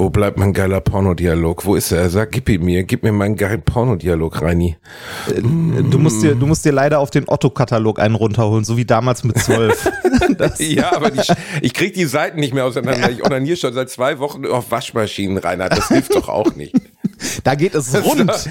Wo bleibt mein geiler Pornodialog? Wo ist er? Sag, gib ihn mir. Gib mir meinen geilen Pornodialog, Reini. Du musst dir, du musst dir leider auf den Otto-Katalog einen runterholen, so wie damals mit zwölf. ja, aber die, ich krieg die Seiten nicht mehr auseinander. Ich onaniere schon seit zwei Wochen auf Waschmaschinen, Reinhard. Das hilft doch auch nicht. Da geht es rund.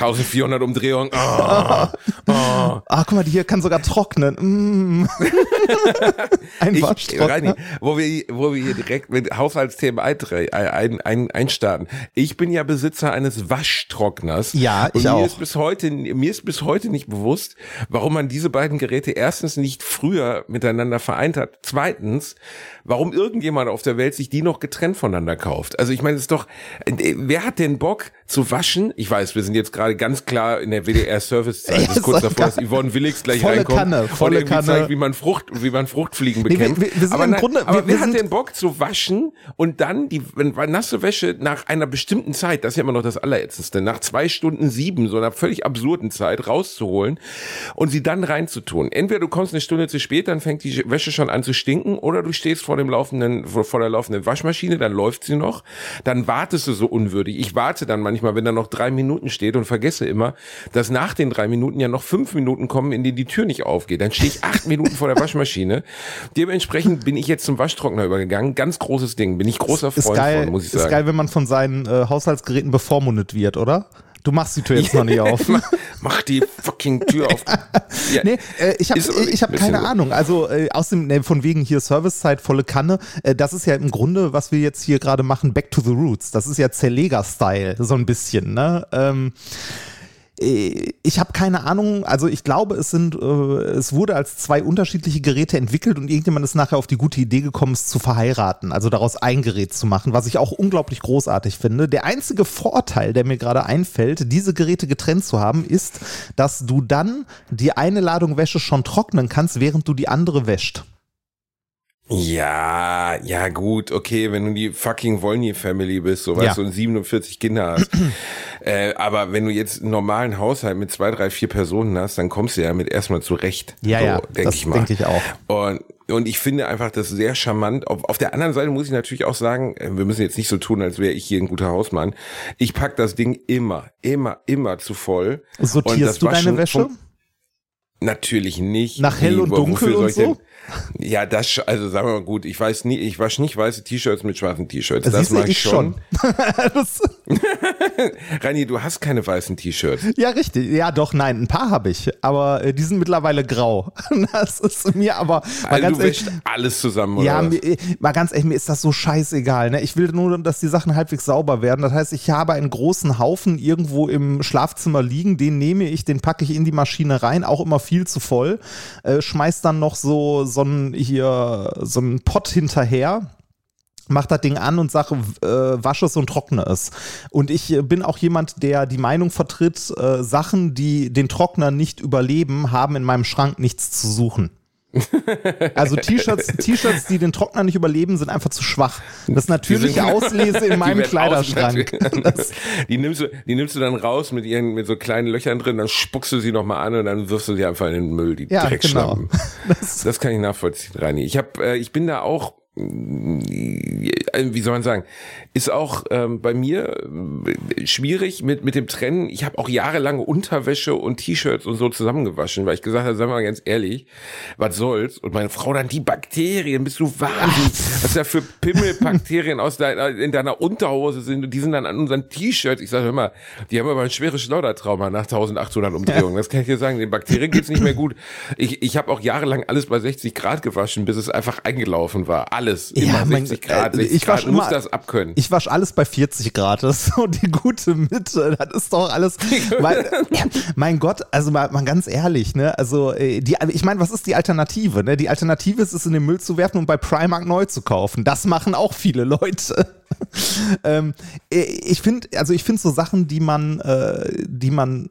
1400 Umdrehungen. Oh, oh. Ah, guck mal, die hier kann sogar trocknen. Mm. Ein Waschtrockner. wo wir, wo wir hier direkt mit Haushaltsthemen ein, ein, einstarten. Ich bin ja Besitzer eines Waschtrockners. Ja, ich und mir auch. Ist bis heute, mir ist bis heute nicht bewusst, warum man diese beiden Geräte erstens nicht früher miteinander vereint hat. Zweitens, warum irgendjemand auf der Welt sich die noch getrennt voneinander kauft. Also ich meine, es ist doch, äh, wer hat denn Bock zu waschen? Ich weiß, wir sind jetzt gerade ganz klar in der WDR-Servicezeit. Das ist kurz davor, dass Yvonne Willigs gleich volle reinkommt Kanne, volle und Kanne. zeigt, wie man Frucht, wie man Fruchtfliegen bekämpft. Nee, wir, wir sind aber im Grunde, aber wir, wer hat denn Bock zu waschen und dann die wenn, nasse Wäsche nach einer bestimmten Zeit, das ist ja immer noch das Allerätzendste, nach zwei Stunden sieben, so einer völlig absurden Zeit rauszuholen und sie dann reinzutun. Entweder du kommst eine Stunde zu spät, dann fängt die Wäsche schon an zu stinken, oder du stehst vor dem laufenden, vor, der laufenden Waschmaschine, dann läuft sie noch, dann wartest du so unwürdig. Ich warte dann manchmal, wenn da noch drei Minuten steht und vergesse immer, dass nach den drei Minuten ja noch fünf Minuten kommen, in denen die Tür nicht aufgeht. Dann stehe ich acht Minuten vor der Waschmaschine. Dementsprechend bin ich jetzt zum Waschtrockner übergegangen. Ganz großes Ding. Bin ich großer Freund geil, von, muss ich sagen. Ist geil, wenn man von seinen äh, Haushaltsgeräten bevormundet wird, oder? Du machst die Tür jetzt noch nicht auf. mach, die fucking Tür auf. Ja, nee, äh, ich habe ich hab keine so. Ahnung. Also äh, aus dem, nee, von wegen hier Servicezeit, volle Kanne. Äh, das ist ja im Grunde, was wir jetzt hier gerade machen, Back to the Roots. Das ist ja Zerleger-Style, so ein bisschen. Ne? Ähm, äh, ich habe keine Ahnung, also ich glaube, es sind, äh, es wurde als zwei unterschiedliche Geräte entwickelt und irgendjemand ist nachher auf die gute Idee gekommen, es zu verheiraten, also daraus ein Gerät zu machen, was ich auch unglaublich großartig finde. Der einzige Vorteil, der mir gerade einfällt, diese Geräte getrennt zu haben, ist, dass du dann die eine Ladung Wäsche schon trocknen kannst, während du die andere wäscht. Ja, ja gut, okay, wenn du die fucking Wolny-Family bist, so weißt Ja. du, und 47 Kinder hast. Äh, aber wenn du jetzt einen normalen Haushalt mit zwei, drei, vier Personen hast, dann kommst du ja mit erstmal zurecht. Ja, so, ja, denk das ich mal. denke ich auch. Und, und ich finde einfach das sehr charmant. Auf, auf der anderen Seite muss ich natürlich auch sagen, äh, wir müssen jetzt nicht so tun, als wäre ich hier ein guter Hausmann. Ich pack das Ding immer, immer, immer zu voll. Und Sortierst das du deine Wäsche? Natürlich nicht. Nach hell und dunkel und denn- so? Ja, das, also sagen wir mal gut, ich weiß nie, ich wasche nicht weiße T-Shirts mit schwarzen T-Shirts. Das du, mache ich schon. das, Rani, du hast keine weißen T-Shirts. ja, richtig. Ja, doch, nein, ein paar habe ich, aber äh, die sind mittlerweile grau. Das ist mir aber mal Also ganz du ehrlich, alles zusammen, oder Ja, mir, äh, mal ganz ehrlich, mir ist das so scheißegal. Ne? Ich will nur, dass die Sachen halbwegs sauber werden. Das heißt, ich habe einen großen Haufen irgendwo im Schlafzimmer liegen, den nehme ich, den packe ich in die Maschine rein, auch immer viel zu voll. Äh, schmeiß dann noch so, so ein hier, so einen Pott hinterher mach das Ding an und sage, äh, wasche es und trockne es. Und ich äh, bin auch jemand, der die Meinung vertritt, äh, Sachen, die den Trockner nicht überleben, haben in meinem Schrank nichts zu suchen. Also T-Shirts, T-Shirts, die den Trockner nicht überleben, sind einfach zu schwach. Das natürliche Auslese in meinem Kleiderschrank. die, nimmst du, die nimmst du dann raus mit ihren, mit so kleinen Löchern drin, dann spuckst du sie nochmal an und dann wirfst du sie einfach in den Müll, die Ja, Dreckschlappen. genau. Das, das kann ich nachvollziehen, Rani. Ich hab, äh, ich bin da auch, wie soll man sagen, ist auch ähm, bei mir äh, schwierig mit, mit dem Trennen. Ich habe auch jahrelang Unterwäsche und T-Shirts und so zusammengewaschen, weil ich gesagt habe, sag mal ganz ehrlich, was soll's? Und meine Frau dann, die Bakterien, bist du wahnsinnig, was da für Pimmelbakterien aus deiner, in deiner Unterhose sind und die sind dann an unseren T-Shirts. Ich sage, mal, die haben aber ein schweres Schleudertrauma nach 1800 Umdrehungen. Das kann ich dir sagen, den Bakterien geht's nicht mehr gut. Ich, ich habe auch jahrelang alles bei 60 Grad gewaschen, bis es einfach eingelaufen war. Alles, immer mein- 60 Grad, äh, 60 ich Grad, wasch musst immer- das abkönnen. ich wasche alles bei 40 Grad. Das ist so die gute Mitte. Das ist doch alles. Weil, mein Gott, also mal, mal ganz ehrlich, ne? Also, äh, die, ich meine, was ist die Alternative? Ne? Die Alternative ist es in den Müll zu werfen und bei Primark neu zu kaufen. Das machen auch viele Leute. ähm, äh, ich finde, also ich finde so Sachen, die man, äh, die man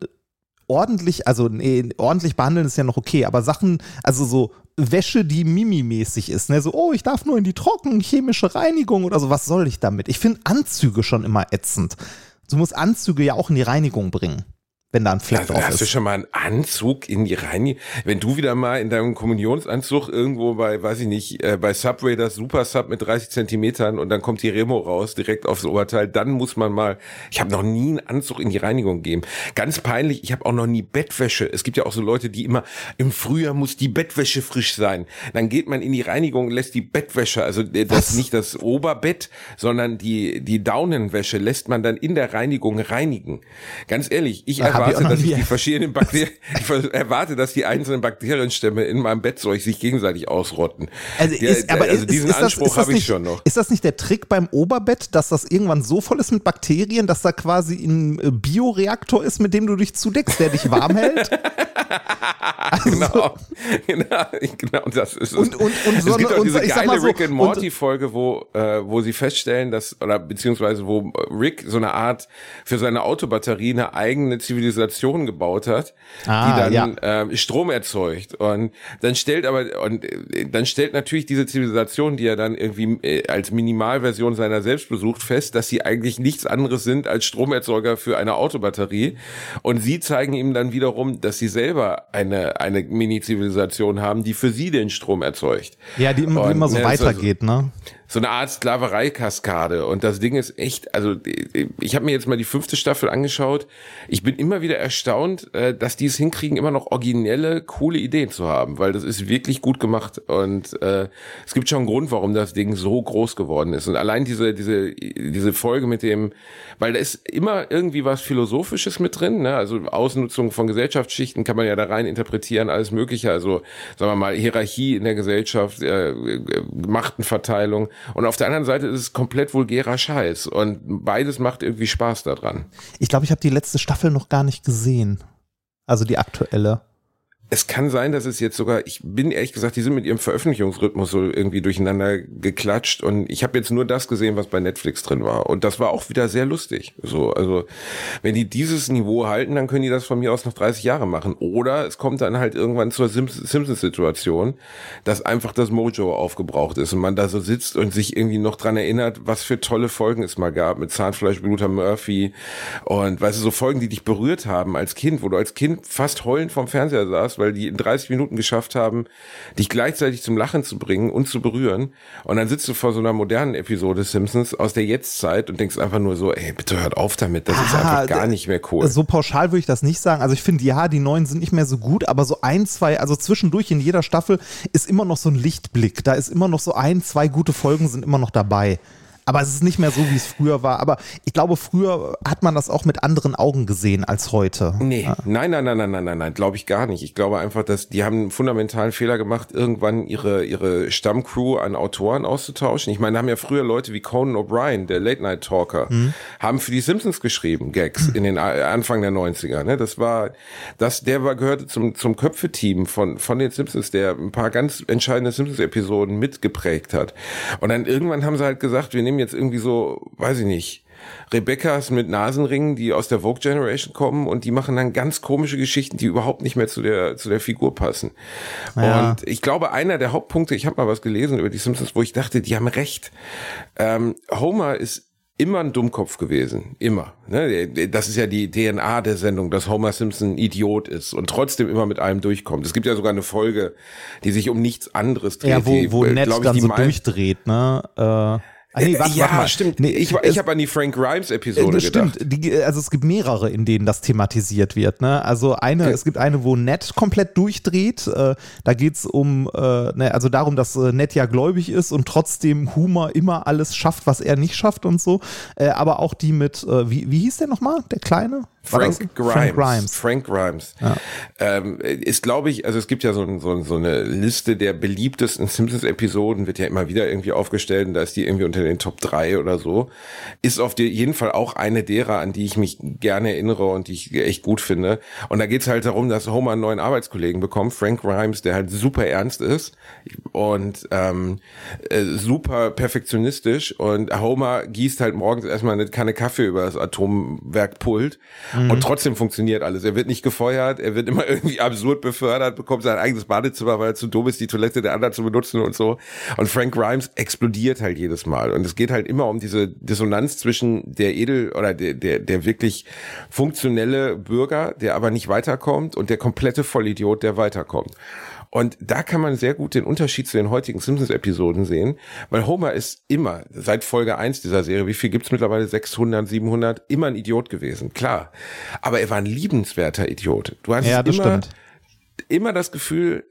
ordentlich, also nee, ordentlich behandeln ist ja noch okay, aber Sachen, also so Wäsche, die Mimi-mäßig ist, ne? So, oh, ich darf nur in die Trocken, chemische Reinigung oder so, was soll ich damit? Ich finde Anzüge schon immer ätzend. Du musst Anzüge ja auch in die Reinigung bringen wenn da ein Fleck also, drauf hast ist. du schon mal einen Anzug in die Reinigung? Wenn du wieder mal in deinem Kommunionsanzug irgendwo bei, weiß ich nicht, äh, bei Subway das Super Sub mit 30 Zentimetern und dann kommt die Remo raus, direkt aufs Oberteil, dann muss man mal, ich habe noch nie einen Anzug in die Reinigung gegeben. Ganz peinlich, ich habe auch noch nie Bettwäsche. Es gibt ja auch so Leute, die immer, im Frühjahr muss die Bettwäsche frisch sein. Dann geht man in die Reinigung und lässt die Bettwäsche, also äh, das Was? nicht das Oberbett, sondern die, die Daunenwäsche lässt man dann in der Reinigung reinigen. Ganz ehrlich, ich ich erwarte, dass ich die verschiedenen Bakterien, ich erwarte, dass die einzelnen Bakterienstämme in meinem Bettzeug sich gegenseitig ausrotten. Also, Der- ist, aber also ist, diesen ist das, Anspruch habe ich schon noch. Ist das nicht der Trick beim Oberbett, dass das irgendwann so voll ist mit Bakterien, dass da quasi ein äh, Bioreaktor ist, mit dem du dich zudeckst, der dich warm hält? Also, Genau, genau, genau, das ist es. Und- und- und so es gibt eine- auch diese und geile so, Rick and Morty Folge, wo äh, wo sie feststellen, dass oder beziehungsweise wo Rick so eine Art für seine Autobatterie eine eigene Zivilisation gebaut hat, Ah, die dann ähm, Strom erzeugt und dann stellt aber und äh, dann stellt natürlich diese Zivilisation, die er dann irgendwie äh, als Minimalversion seiner selbst besucht, fest, dass sie eigentlich nichts anderes sind als Stromerzeuger für eine Autobatterie und sie zeigen ihm dann wiederum, dass sie selber eine eine Mini-Zivilisation haben, die für sie den Strom erzeugt. ja, die immer, Und, immer so weitergeht, ne? So eine Art Sklaverei-Kaskade. Und das Ding ist echt, also ich habe mir jetzt mal die fünfte Staffel angeschaut. Ich bin immer wieder erstaunt, äh, dass die es hinkriegen, immer noch originelle, coole Ideen zu haben, weil das ist wirklich gut gemacht. Und äh, es gibt schon einen Grund, warum das Ding so groß geworden ist. Und allein diese, diese, diese Folge mit dem, weil da ist immer irgendwie was Philosophisches mit drin, ne? Also Ausnutzung von Gesellschaftsschichten kann man ja da rein interpretieren, alles Mögliche. Also, sagen wir mal, Hierarchie in der Gesellschaft, äh, Machtenverteilung. Und auf der anderen Seite ist es komplett vulgärer Scheiß. Und beides macht irgendwie Spaß daran. Ich glaube, ich habe die letzte Staffel noch gar nicht gesehen. Also die aktuelle. Es kann sein, dass es jetzt sogar, ich bin ehrlich gesagt, die sind mit ihrem Veröffentlichungsrhythmus so irgendwie durcheinander geklatscht und ich habe jetzt nur das gesehen, was bei Netflix drin war und das war auch wieder sehr lustig. So, also wenn die dieses Niveau halten, dann können die das von mir aus noch 30 Jahre machen oder es kommt dann halt irgendwann zur Sims- Simpsons-Situation, dass einfach das Mojo aufgebraucht ist und man da so sitzt und sich irgendwie noch dran erinnert, was für tolle Folgen es mal gab mit Zahnfleischbluter Murphy und weißt du, so Folgen, die dich berührt haben als Kind, wo du als Kind fast heulend vom Fernseher saßt, weil die in 30 Minuten geschafft haben, dich gleichzeitig zum Lachen zu bringen und zu berühren. Und dann sitzt du vor so einer modernen Episode Simpsons aus der Jetztzeit und denkst einfach nur so, ey, bitte hört auf damit, das ist Ah, einfach gar nicht mehr cool. So pauschal würde ich das nicht sagen. Also ich finde, ja, die neuen sind nicht mehr so gut, aber so ein, zwei, also zwischendurch in jeder Staffel ist immer noch so ein Lichtblick. Da ist immer noch so ein, zwei gute Folgen sind immer noch dabei. Aber es ist nicht mehr so, wie es früher war. Aber ich glaube, früher hat man das auch mit anderen Augen gesehen als heute. Nee, nein, nein, nein, nein, nein, nein, nein, glaube ich gar nicht. Ich glaube einfach, dass die haben einen fundamentalen Fehler gemacht, irgendwann ihre, ihre Stammcrew an Autoren auszutauschen. Ich meine, da haben ja früher Leute wie Conan O'Brien, der Late-Night-Talker, haben für die Simpsons geschrieben, Gags, in den A- Anfang der 90er. Ne? Das war, das, der war, gehörte zum, zum Köpfe-Team von, von den Simpsons, der ein paar ganz entscheidende Simpsons-Episoden mitgeprägt hat. Und dann irgendwann haben sie halt gesagt, wir nehmen jetzt irgendwie so, weiß ich nicht, Rebecca's mit Nasenringen, die aus der Vogue Generation kommen und die machen dann ganz komische Geschichten, die überhaupt nicht mehr zu der zu der Figur passen. Ja. Und ich glaube, einer der Hauptpunkte, ich habe mal was gelesen über die Simpsons, wo ich dachte, die haben recht. Ähm, Homer ist immer ein Dummkopf gewesen, immer. Ne? Das ist ja die DNA der Sendung, dass Homer Simpson ein Idiot ist und trotzdem immer mit allem durchkommt. Es gibt ja sogar eine Folge, die sich um nichts anderes dreht. Ja, wo, wo äh, Ned dann so durchdreht, ne? Äh, ah, nee, warte, ja, warte stimmt. Nee, ich es- ich habe an die Frank Grimes Episode Äh, gedacht. Stimmt, die, also es gibt mehrere, in denen das thematisiert wird. Ne? Also eine, Okay. es gibt eine, wo Ned komplett durchdreht. Äh, da geht's um, äh, ne, also darum, dass äh, Ned ja gläubig ist und trotzdem Humor immer alles schafft, was er nicht schafft und so. Äh, aber auch die mit, äh, wie, wie hieß der nochmal, der Kleine? Frank Grimes. Frank Grimes. Frank Grimes. Ähm, ist, glaube ich, also es gibt ja so, so, so eine Liste der beliebtesten Simpsons-Episoden, wird ja immer wieder irgendwie aufgestellt und da ist die irgendwie unter den Top 3 oder so. Ist auf jeden Fall auch eine derer, an die ich mich gerne erinnere und die ich echt gut finde. Und da geht's halt darum, dass Homer einen neuen Arbeitskollegen bekommt, Frank Grimes, der halt super ernst ist und ähm, äh, super perfektionistisch und Homer gießt halt morgens erstmal eine Kanne Kaffee über das Atomwerkpult Mhm. Und trotzdem funktioniert alles. Er wird nicht gefeuert, er wird immer irgendwie absurd befördert, bekommt sein eigenes Badezimmer, weil er zu dumm ist, die Toilette der anderen zu benutzen und so. Und Frank Grimes explodiert halt jedes Mal. Und es geht halt immer um diese Dissonanz zwischen der edel oder der, der, der wirklich funktionelle Bürger, der aber nicht weiterkommt und der komplette Vollidiot, der weiterkommt. Und da kann man sehr gut den Unterschied zu den heutigen Simpsons-Episoden sehen, weil Homer ist immer, seit Folge 1 dieser Serie, wie viel gibt's mittlerweile? 600, 700, immer ein Idiot gewesen, klar. Aber er war ein liebenswerter Idiot. Du hast Ja, immer, stimmt. immer das Gefühl,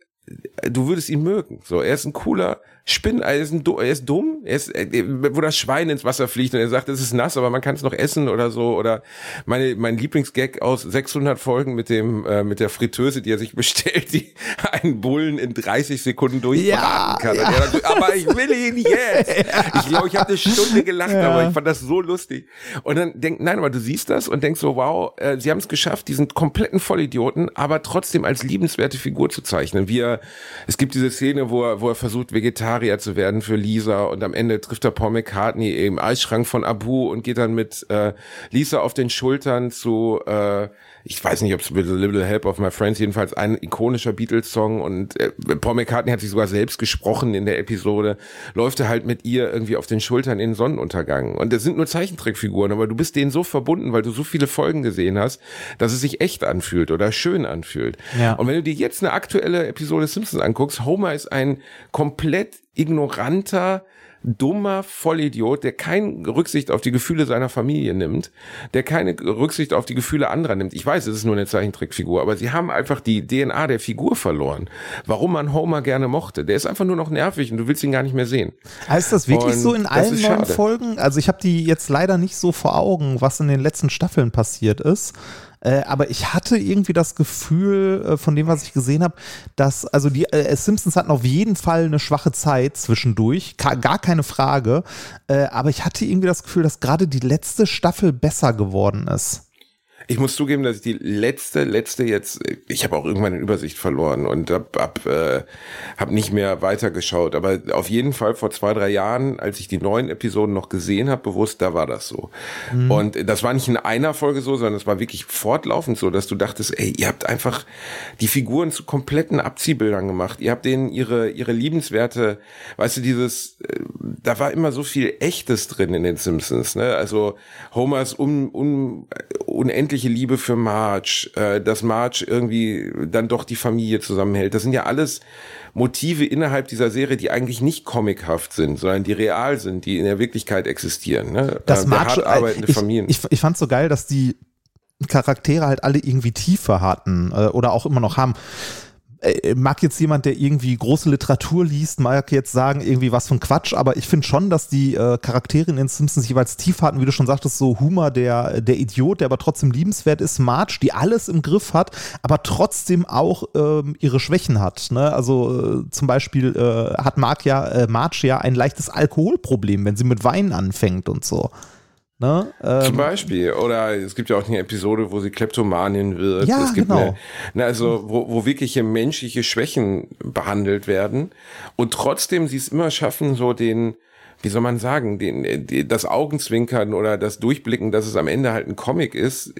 du würdest ihn mögen. So, er ist ein cooler Spinn, er ist, ein, er ist dumm, er ist, äh, wo das Schwein ins Wasser fliegt und er sagt, es ist nass, aber man kann es noch essen oder so. Oder meine, mein Lieblingsgag aus 600 Folgen mit dem, äh, mit der Fritteuse, die er sich bestellt, die einen Bullen in 30 Sekunden durchbraten Ja, kann. ja. Dann aber ich will ihn jetzt. Ich glaube, ich habe eine Stunde gelacht, Ja. aber ich fand das so lustig. Und dann denk, nein, aber du siehst das und denkst so, wow, äh, sie haben es geschafft, diesen kompletten Vollidioten, aber trotzdem als liebenswerte Figur zu zeichnen. Wie er, es gibt diese Szene, wo er, wo er versucht, Vegetarier zu werden für Lisa und am Ende trifft er Paul McCartney im Eisschrank von Abu und geht dann mit äh, Lisa auf den Schultern zu, äh, ich weiß nicht, ob es With a Little Help of My Friends, jedenfalls ein ikonischer Beatles-Song und äh, Paul McCartney hat sich sogar selbst gesprochen in der Episode, läuft er halt mit ihr irgendwie auf den Schultern in den Sonnenuntergang. Und das sind nur Zeichentrickfiguren, aber du bist denen so verbunden, weil du so viele Folgen gesehen hast, dass es sich echt anfühlt oder schön anfühlt. Ja. Und wenn du dir jetzt eine aktuelle Episode Simpsons anguckst, Homer ist ein komplett ignoranter, dummer Vollidiot, der keine Rücksicht auf die Gefühle seiner Familie nimmt, der keine Rücksicht auf die Gefühle anderer nimmt. Ich weiß, es ist nur eine Zeichentrickfigur, aber sie haben einfach die DNA der Figur verloren. Warum man Homer gerne mochte. Der ist einfach nur noch nervig und du willst ihn gar nicht mehr sehen. Heißt das wirklich Und so in allen neuen. Folgen? Also ich habe die jetzt leider nicht so vor Augen, was in den letzten Staffeln passiert ist. Äh, aber ich hatte irgendwie das Gefühl, äh, von dem, was ich gesehen habe, dass, also die äh, Simpsons hatten auf jeden Fall eine schwache Zeit zwischendurch, ka- gar keine Frage. Äh, aber ich hatte irgendwie das Gefühl, dass gerade die letzte Staffel besser geworden ist. Ich muss zugeben, dass ich die letzte, letzte jetzt, ich habe auch irgendwann eine Übersicht verloren und hab, hab, äh, hab nicht mehr weitergeschaut. Aber auf jeden Fall vor zwei, drei Jahren, als ich die neuen Episoden noch gesehen habe, bewusst, da war das so. Und das war nicht in einer Folge so, sondern es war wirklich fortlaufend so, dass du dachtest, ey, ihr habt einfach die Figuren zu kompletten Abziehbildern gemacht. Ihr habt denen ihre, ihre liebenswerte, weißt du, dieses, äh, da war immer so viel Echtes drin in den Simpsons, ne? Also Homers un, un, unendliche Liebe für Marge, äh, dass Marge irgendwie dann doch die Familie zusammenhält. Das sind ja alles Motive innerhalb dieser Serie, die eigentlich nicht comichaft sind, sondern die real sind, die in der Wirklichkeit existieren. Ne? Das Äh, mag der hart schon- arbeitende ich, Familien. Ich, ich fand so geil, dass die Charaktere halt alle irgendwie Tiefe hatten äh, oder auch immer noch haben. Äh, Mag jetzt jemand, der irgendwie große Literatur liest, mag jetzt sagen, irgendwie was von Quatsch, aber ich finde schon, dass die äh, Charaktere in den Simpsons jeweils tief hatten, wie du schon sagtest, so Humor, der, der Idiot, der aber trotzdem liebenswert ist, Marge, die alles im Griff hat, aber trotzdem auch ähm, ihre Schwächen hat. Ne? Also äh, zum Beispiel äh, hat Mark ja, äh, Marge ja ein leichtes Alkoholproblem, wenn sie mit Wein anfängt und so. Ne? Zum Ähm, Beispiel. Oder es gibt ja auch eine Episode, wo sie Kleptomanin wird. Ja, es gibt genau. eine, ne, also wo, wo wirkliche menschliche Schwächen behandelt werden und trotzdem sie es immer schaffen, so den, wie soll man sagen, den, die, das Augenzwinkern oder das Durchblicken, dass es am Ende halt ein Comic ist.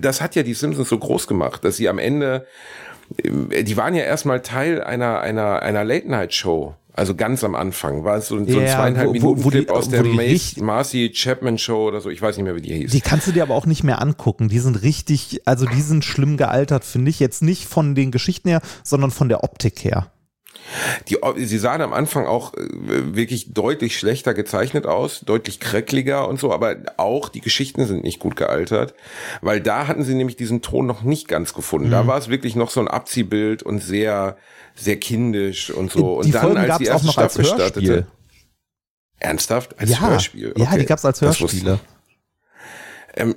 Das hat ja die Simpsons so groß gemacht, dass sie am Ende, die waren ja erstmal Teil einer, einer, einer Late-Night-Show. Also ganz am Anfang war es so, so ein Ja, zweieinhalb wo- Minuten wo die- Clip aus wo der die Mace, Marcy Chapman Show oder so. Ich weiß nicht mehr, wie die hieß. Die kannst du dir aber auch nicht mehr angucken. Die sind richtig, also die sind schlimm gealtert, finde ich. Jetzt nicht von den Geschichten her, sondern von der Optik her. Die, sie sahen am Anfang auch äh, wirklich deutlich schlechter gezeichnet aus, deutlich kräckliger und so, aber auch die Geschichten sind nicht gut gealtert, weil da hatten sie nämlich diesen Ton noch nicht ganz gefunden. Mhm. Da war es wirklich noch so ein Abziehbild und sehr, sehr kindisch und so. Und die dann, Folgen als gab die es auch erste Staffel startete, ernsthaft als ja, Hörspiel. ja, Okay. die gab es als Hörspiele. ähm,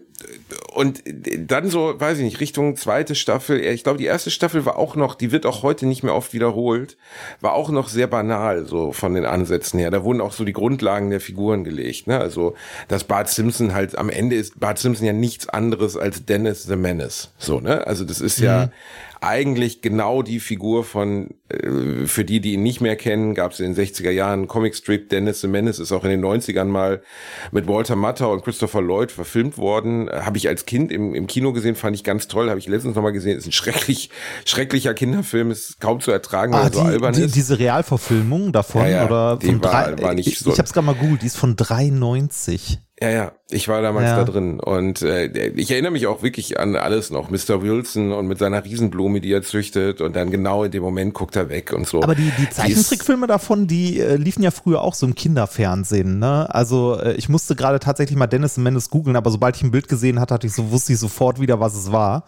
und dann so, weiß ich nicht, Richtung zweite Staffel. Ich glaube, die erste Staffel war auch noch, die wird auch heute nicht mehr oft wiederholt, war auch noch sehr banal, so von den Ansätzen her. Da wurden auch so die Grundlagen der Figuren gelegt. Ne? Also, dass Bart Simpson halt, am Ende ist Bart Simpson ja nichts anderes als Dennis the Menace. So, ne? Also, das ist ja eigentlich genau die Figur von, äh, für die, die ihn nicht mehr kennen, gab es in den 60er Jahren Comicstrip, Dennis the Menace ist auch in den 90ern mal mit Walter Matthau und Christopher Lloyd verfilmt worden. Habe ich als Kind im, im Kino gesehen, fand ich ganz toll, habe ich letztens nochmal gesehen, ist ein schrecklich, schrecklicher Kinderfilm, ist kaum zu ertragen, weil Ah, so die, albern die, ist. diese Realverfilmung davon Ja, ja, oder von war- drei, war nicht ich, so- ich hab's gerade mal googelt, die ist von 93. Ja, ja, ich war damals Ja. da drin und äh, ich erinnere mich auch wirklich an alles noch. Mr. Wilson und mit seiner Riesenblume, die er züchtet und dann genau in dem Moment guckt er weg und so. Aber die, die Zeichentrickfilme davon, die äh, liefen ja früher auch so im Kinderfernsehen. Ne? Also äh, ich musste gerade tatsächlich mal Dennis Menace googeln, aber sobald ich ein Bild gesehen hatte, hatte ich so, wusste ich sofort wieder, was es war.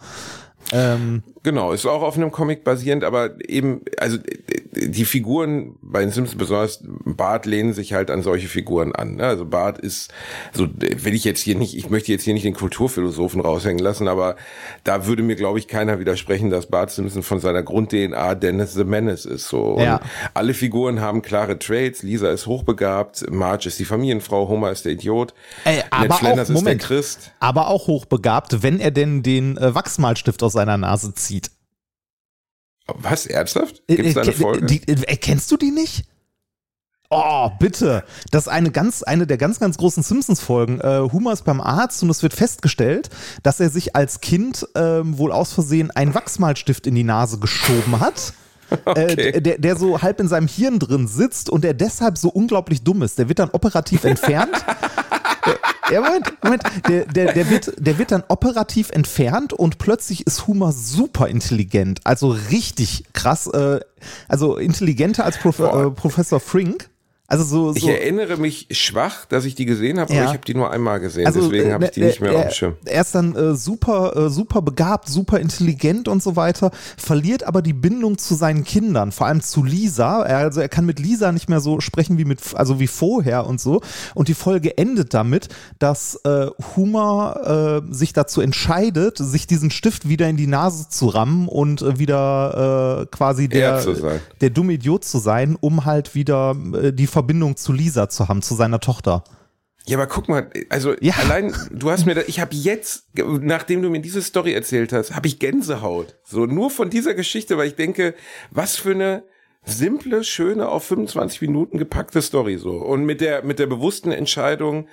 Ähm, Genau, ist auch auf einem Comic basierend, aber eben, also äh, die Figuren bei den Simpsons, besonders Bart, lehnen sich halt an solche Figuren an. ne? Also Bart ist, so will ich jetzt hier nicht, ich möchte jetzt hier nicht den Kulturphilosophen raushängen lassen, aber da würde mir, glaube ich, keiner widersprechen, dass Bart Simpson von seiner Grund-DNA Dennis the Menace ist. So. Und Ja. alle Figuren haben klare Traits. Lisa ist hochbegabt, Marge ist die Familienfrau, Homer ist der Idiot, Ey, aber Ned Flanders auch- ist der Moment. Christ. aber auch hochbegabt, wenn er denn den äh, Wachsmalstift aus seiner Nase zieht. Was, ernsthaft? Gibt es da eine Äh, Folge? Die, äh, kennst du die nicht? Oh, bitte. Das ist eine ganz, eine der ganz, ganz großen Simpsons-Folgen. Äh, Homer ist beim Arzt und es wird festgestellt, dass er sich als Kind ähm, wohl aus Versehen einen Wachsmalstift in die Nase geschoben hat. Okay. Äh, der, der so halb in seinem Hirn drin sitzt und der deshalb so unglaublich dumm ist. Der wird dann operativ entfernt. Ja, Moment, Moment. Der, der, der, wird, der wird dann operativ entfernt und plötzlich ist Homer super intelligent. Also richtig krass. Äh, also intelligenter als Prof äh, Professor Frink. Also so. Ich so erinnere mich schwach, dass ich die gesehen habe, Ja. aber ich habe die nur einmal gesehen, also, deswegen äh, habe ich die er- nicht mehr auf er, dem Schirm. Er ist dann äh, super, äh, super begabt, super intelligent und so weiter, verliert aber die Bindung zu seinen Kindern, vor allem zu Lisa. Er, also er kann mit Lisa nicht mehr so sprechen wie mit, also wie vorher und so. Und die Folge endet damit, dass äh, Homer äh, sich dazu entscheidet, sich diesen Stift wieder in die Nase zu rammen und äh, wieder äh, quasi der, Er der dumme Idiot zu sein, um halt wieder äh, die Verbindung zu Lisa zu haben, zu seiner Tochter. Ja, aber guck mal, also Ja. allein, du hast mir, da, ich habe jetzt, nachdem du mir diese Story erzählt hast, habe ich Gänsehaut. So nur von dieser Geschichte, weil ich denke, was für eine simple, schöne, auf 25 Minuten gepackte Story so. Und mit der, mit der bewussten Entscheidung,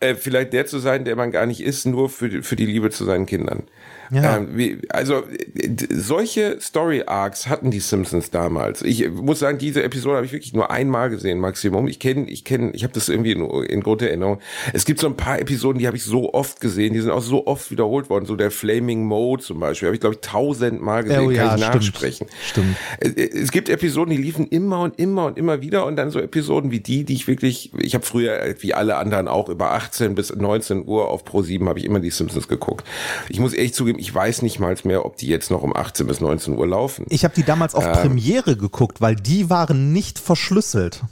äh, vielleicht der zu sein, der man gar nicht ist, nur für, die- für die Liebe zu seinen Kindern. Ja. Ähm, wie, also äh, solche Story Arcs hatten die Simpsons damals. Ich muss sagen, diese Episode habe ich wirklich nur einmal gesehen, Maximum. Ich kenne, ich kenne, ich habe das irgendwie in, in Grunderinnerung. Es gibt so ein paar Episoden, die habe ich so oft gesehen, die sind auch so oft wiederholt worden. So der Flaming Mode zum Beispiel, habe ich glaube ich tausendmal gesehen, Oh ja, kann ich stimmt. nachsprechen. Stimmt. Es, es gibt Episoden, die liefen immer und immer und immer wieder und dann so Episoden wie die, die ich wirklich, ich habe früher äh, wie alle anderen auch über 18 bis 19 Uhr auf Pro 7 habe ich immer die Simpsons geguckt. Ich muss ehrlich zugeben, ich weiß nicht mal mehr, ob die jetzt noch um 18 bis 19 Uhr laufen. Ich habe die damals auf Ähm. Premiere geguckt, weil die waren nicht verschlüsselt.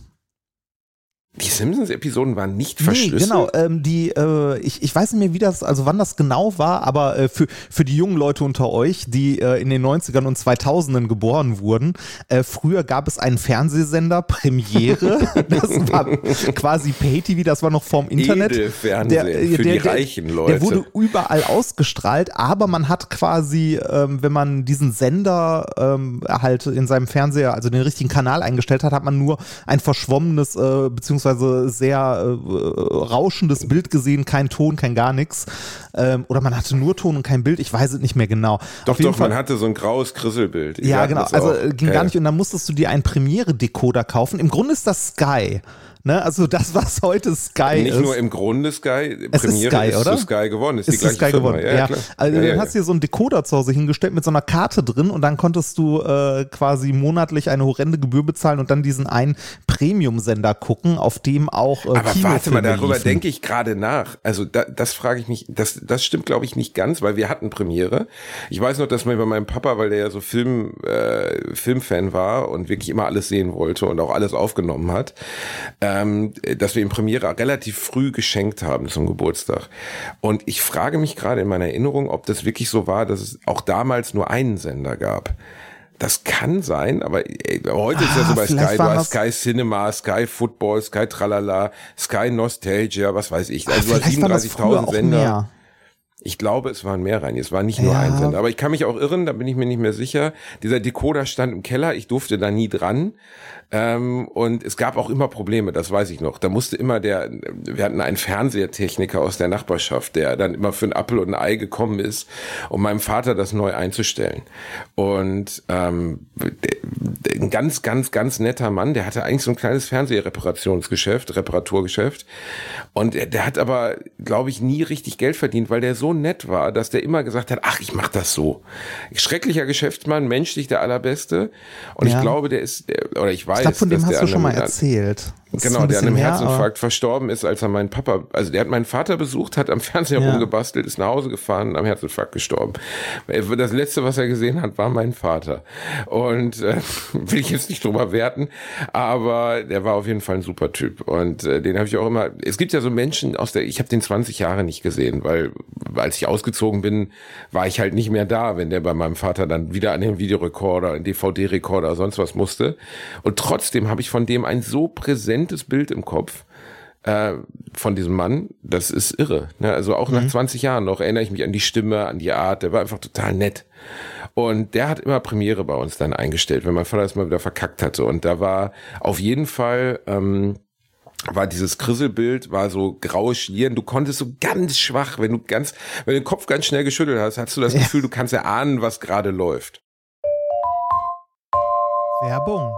Die Simpsons-Episoden waren nicht Nee, verschlüsselt. genau. Ähm, die, äh, ich, ich weiß nicht mehr, wie das, also wann das genau war, aber äh, für, für die jungen Leute unter euch, die äh, in den 90ern und 2000ern geboren wurden, äh, früher gab es einen Fernsehsender, Premiere, das war quasi Pay-TV, das war noch vorm Internet. Edelfernsehen äh, für die reichen Leute. Der wurde überall ausgestrahlt, aber man hat quasi, ähm, wenn man diesen Sender ähm, halt in seinem Fernseher, also den richtigen Kanal eingestellt hat, hat man nur ein verschwommenes, äh, beziehungsweise sehr äh, rauschendes Bild gesehen, kein Ton, kein gar nichts. Ähm, oder man hatte nur Ton und kein Bild, ich weiß es nicht mehr genau. doch, doch, Fall, man hatte so ein graues Krisselbild. Ja, genau. Also auch. äh, ging Ja, gar nicht. Und dann musstest du dir einen Premiere-Decoder kaufen. Im Grunde ist das Sky. Ne? Also das, was heute Sky Nicht ist. nur im Grunde Sky, Es ist Premiere Sky, ist oder? zu Sky geworden, ist, ist die gleiche Sky Firma. geworden. Ja, Ja. Also ja, dann ja, hast du dir so einen Decoder zu Hause hingestellt mit so einer Karte drin und dann konntest du äh, quasi monatlich eine horrende Gebühr bezahlen und dann diesen einen Premium-Sender gucken, auf dem auch äh, Aber warte mal, Kinofilme darüber liefen. denke ich gerade nach. Also da, das frage ich mich, das, das stimmt glaube ich nicht ganz, weil wir hatten Premiere. Ich weiß noch, dass man bei meinem Papa, weil der ja so Film, äh, Filmfan war und wirklich immer alles sehen wollte und auch alles aufgenommen hat, ähm, dass wir ihm Premiere relativ früh geschenkt haben zum Geburtstag. Und ich frage mich gerade in meiner Erinnerung, ob das wirklich so war, dass es auch damals nur einen Sender gab. Das kann sein, aber äh, heute ist ja Ah, so bei vielleicht Sky, du hast das- Sky Cinema, Sky Football, Sky Tralala, Sky Nostalgia, was weiß ich. Ah, Also du hast das früher 37.000 auch Sender. Ich glaube, es waren mehr rein. Es war nicht nur Ja. ein Sender. Aber ich kann mich auch irren, da bin ich mir nicht mehr sicher. Dieser Decoder stand im Keller, ich durfte da nie dran. Ähm, und es gab auch immer Probleme, das weiß ich noch. Da musste immer der, wir hatten einen Fernsehtechniker aus der Nachbarschaft, der dann immer für ein Apfel und ein Ei gekommen ist, um meinem Vater das neu einzustellen. Und ähm, ein ganz, ganz, ganz netter Mann, der hatte eigentlich so ein kleines Fernsehreparationsgeschäft, Reparaturgeschäft. Und der, der hat aber, glaube ich, nie richtig Geld verdient, weil der so nett war, dass der immer gesagt hat, ach, ich mach das so. Schrecklicher Geschäftsmann, menschlich der allerbeste. Und Ja. ich glaube, der ist, der, oder ich weiß, Ich glaube, von dem hast du schon mal erzählt. Genau, ein der an einem her, Herzinfarkt verstorben ist, als er meinen Papa, also der hat meinen Vater besucht, hat am Fernseher Ja. rumgebastelt, ist nach Hause gefahren, am Herzinfarkt gestorben. Das letzte, was er gesehen hat, war mein Vater. Und äh, will ich jetzt nicht drüber werten, aber der war auf jeden Fall ein super Typ. Und äh, den habe ich auch immer. Es gibt ja so Menschen aus der, ich habe den 20 Jahre nicht gesehen, weil als ich ausgezogen bin, war ich halt nicht mehr da, wenn der bei meinem Vater dann wieder an den Videorekorder, den DVD-Rekorder, sonst was musste. Und trotzdem habe ich von dem ein so präsentes Bild im Kopf äh, von diesem Mann, das ist irre. Ne? Also auch nach 20 Jahren noch erinnere ich mich an die Stimme, an die Art, der war einfach total nett. Und der hat immer Premiere bei uns dann eingestellt, wenn mein Vater das mal wieder verkackt hatte. Und da war auf jeden Fall, ähm, war dieses Krisselbild, war so graue Schlieren. Du konntest so ganz schwach, wenn du ganz, wenn du den Kopf ganz schnell geschüttelt hast, hast du das Gefühl, du kannst erahnen, was gerade läuft. Werbung.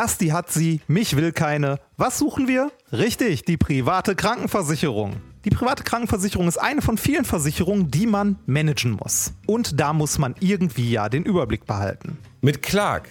Basti hat sie, mich will keine. Was suchen wir? Richtig, die private Krankenversicherung. Die private Krankenversicherung ist eine von vielen Versicherungen, die man managen muss. Und da muss man irgendwie ja den Überblick behalten. Mit Clark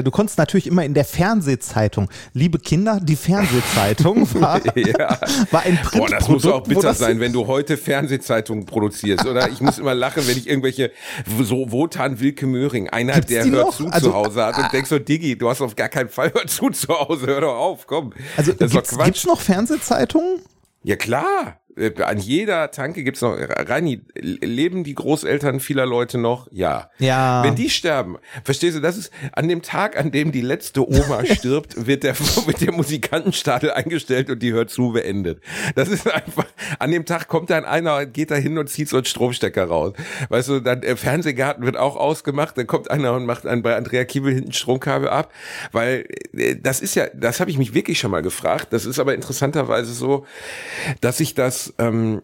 Du konntest natürlich immer in der Fernsehzeitung, liebe Kinder, die Fernsehzeitung war, Ja. war ein Boah, das muss auch Printprodukt, bitter sein, wenn du heute Fernsehzeitungen produzierst, oder? Ich muss immer lachen, wenn ich irgendwelche, so Wotan Wilke Möhring, einer, Gibt's der hört noch? zu Also, zu Hause hat und denkst so, Diggi, du hast auf gar keinen Fall hört zu zu Hause, hör doch auf, komm. Also das gibt's, gibt's noch Fernsehzeitungen? Ja klar, an jeder Tanke gibt's noch, Reini, leben die Großeltern vieler Leute noch? Ja. Ja. Wenn die sterben, verstehst du, das ist an dem Tag, an dem die letzte Oma stirbt, wird der, wird der Musikantenstadel eingestellt und die hört zu beendet. Das ist einfach, an dem Tag kommt dann einer, geht da hin und zieht so einen Stromstecker raus. Weißt du, dann der Fernsehgarten wird auch ausgemacht, dann kommt einer und macht einen bei Andrea Kiebel hinten Stromkabel ab, weil äh, das ist ja, das habe ich mich wirklich schon mal gefragt. Das ist aber interessanterweise so, dass sich das ähm,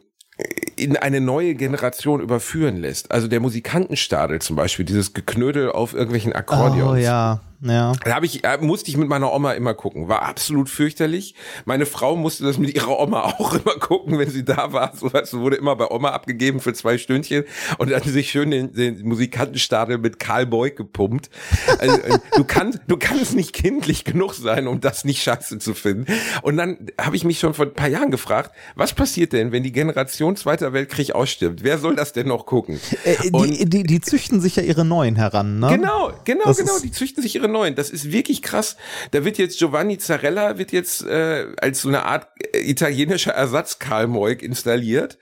in eine neue Generation überführen lässt. Also der Musikantenstadel zum Beispiel, dieses Geknödel auf irgendwelchen Akkordeons. Oh ja, ja. Da hab ich, äh, musste ich mit meiner Oma immer gucken. War absolut fürchterlich. Meine Frau musste das mit ihrer Oma auch immer gucken, wenn sie da war. So was wurde immer bei Oma abgegeben für zwei Stündchen und dann sich schön den, den Musikantenstadel mit Karl Beug gepumpt. Also, äh, du kannst, du kannst nicht kindlich genug sein, um das nicht scheiße zu finden. Und dann habe ich mich schon vor ein paar Jahren gefragt, was passiert denn, wenn die Generation Zweiter Weltkrieg ausstirbt? Wer soll das denn noch gucken? Äh, die, die, die züchten sich ja ihre neuen heran, ne? Genau, genau, Das genau. Die züchten sich ihre neuen. Das ist wirklich krass. Da wird jetzt Giovanni Zarella wird jetzt äh, als so eine Art äh, italienischer Ersatz Karl Moik installiert.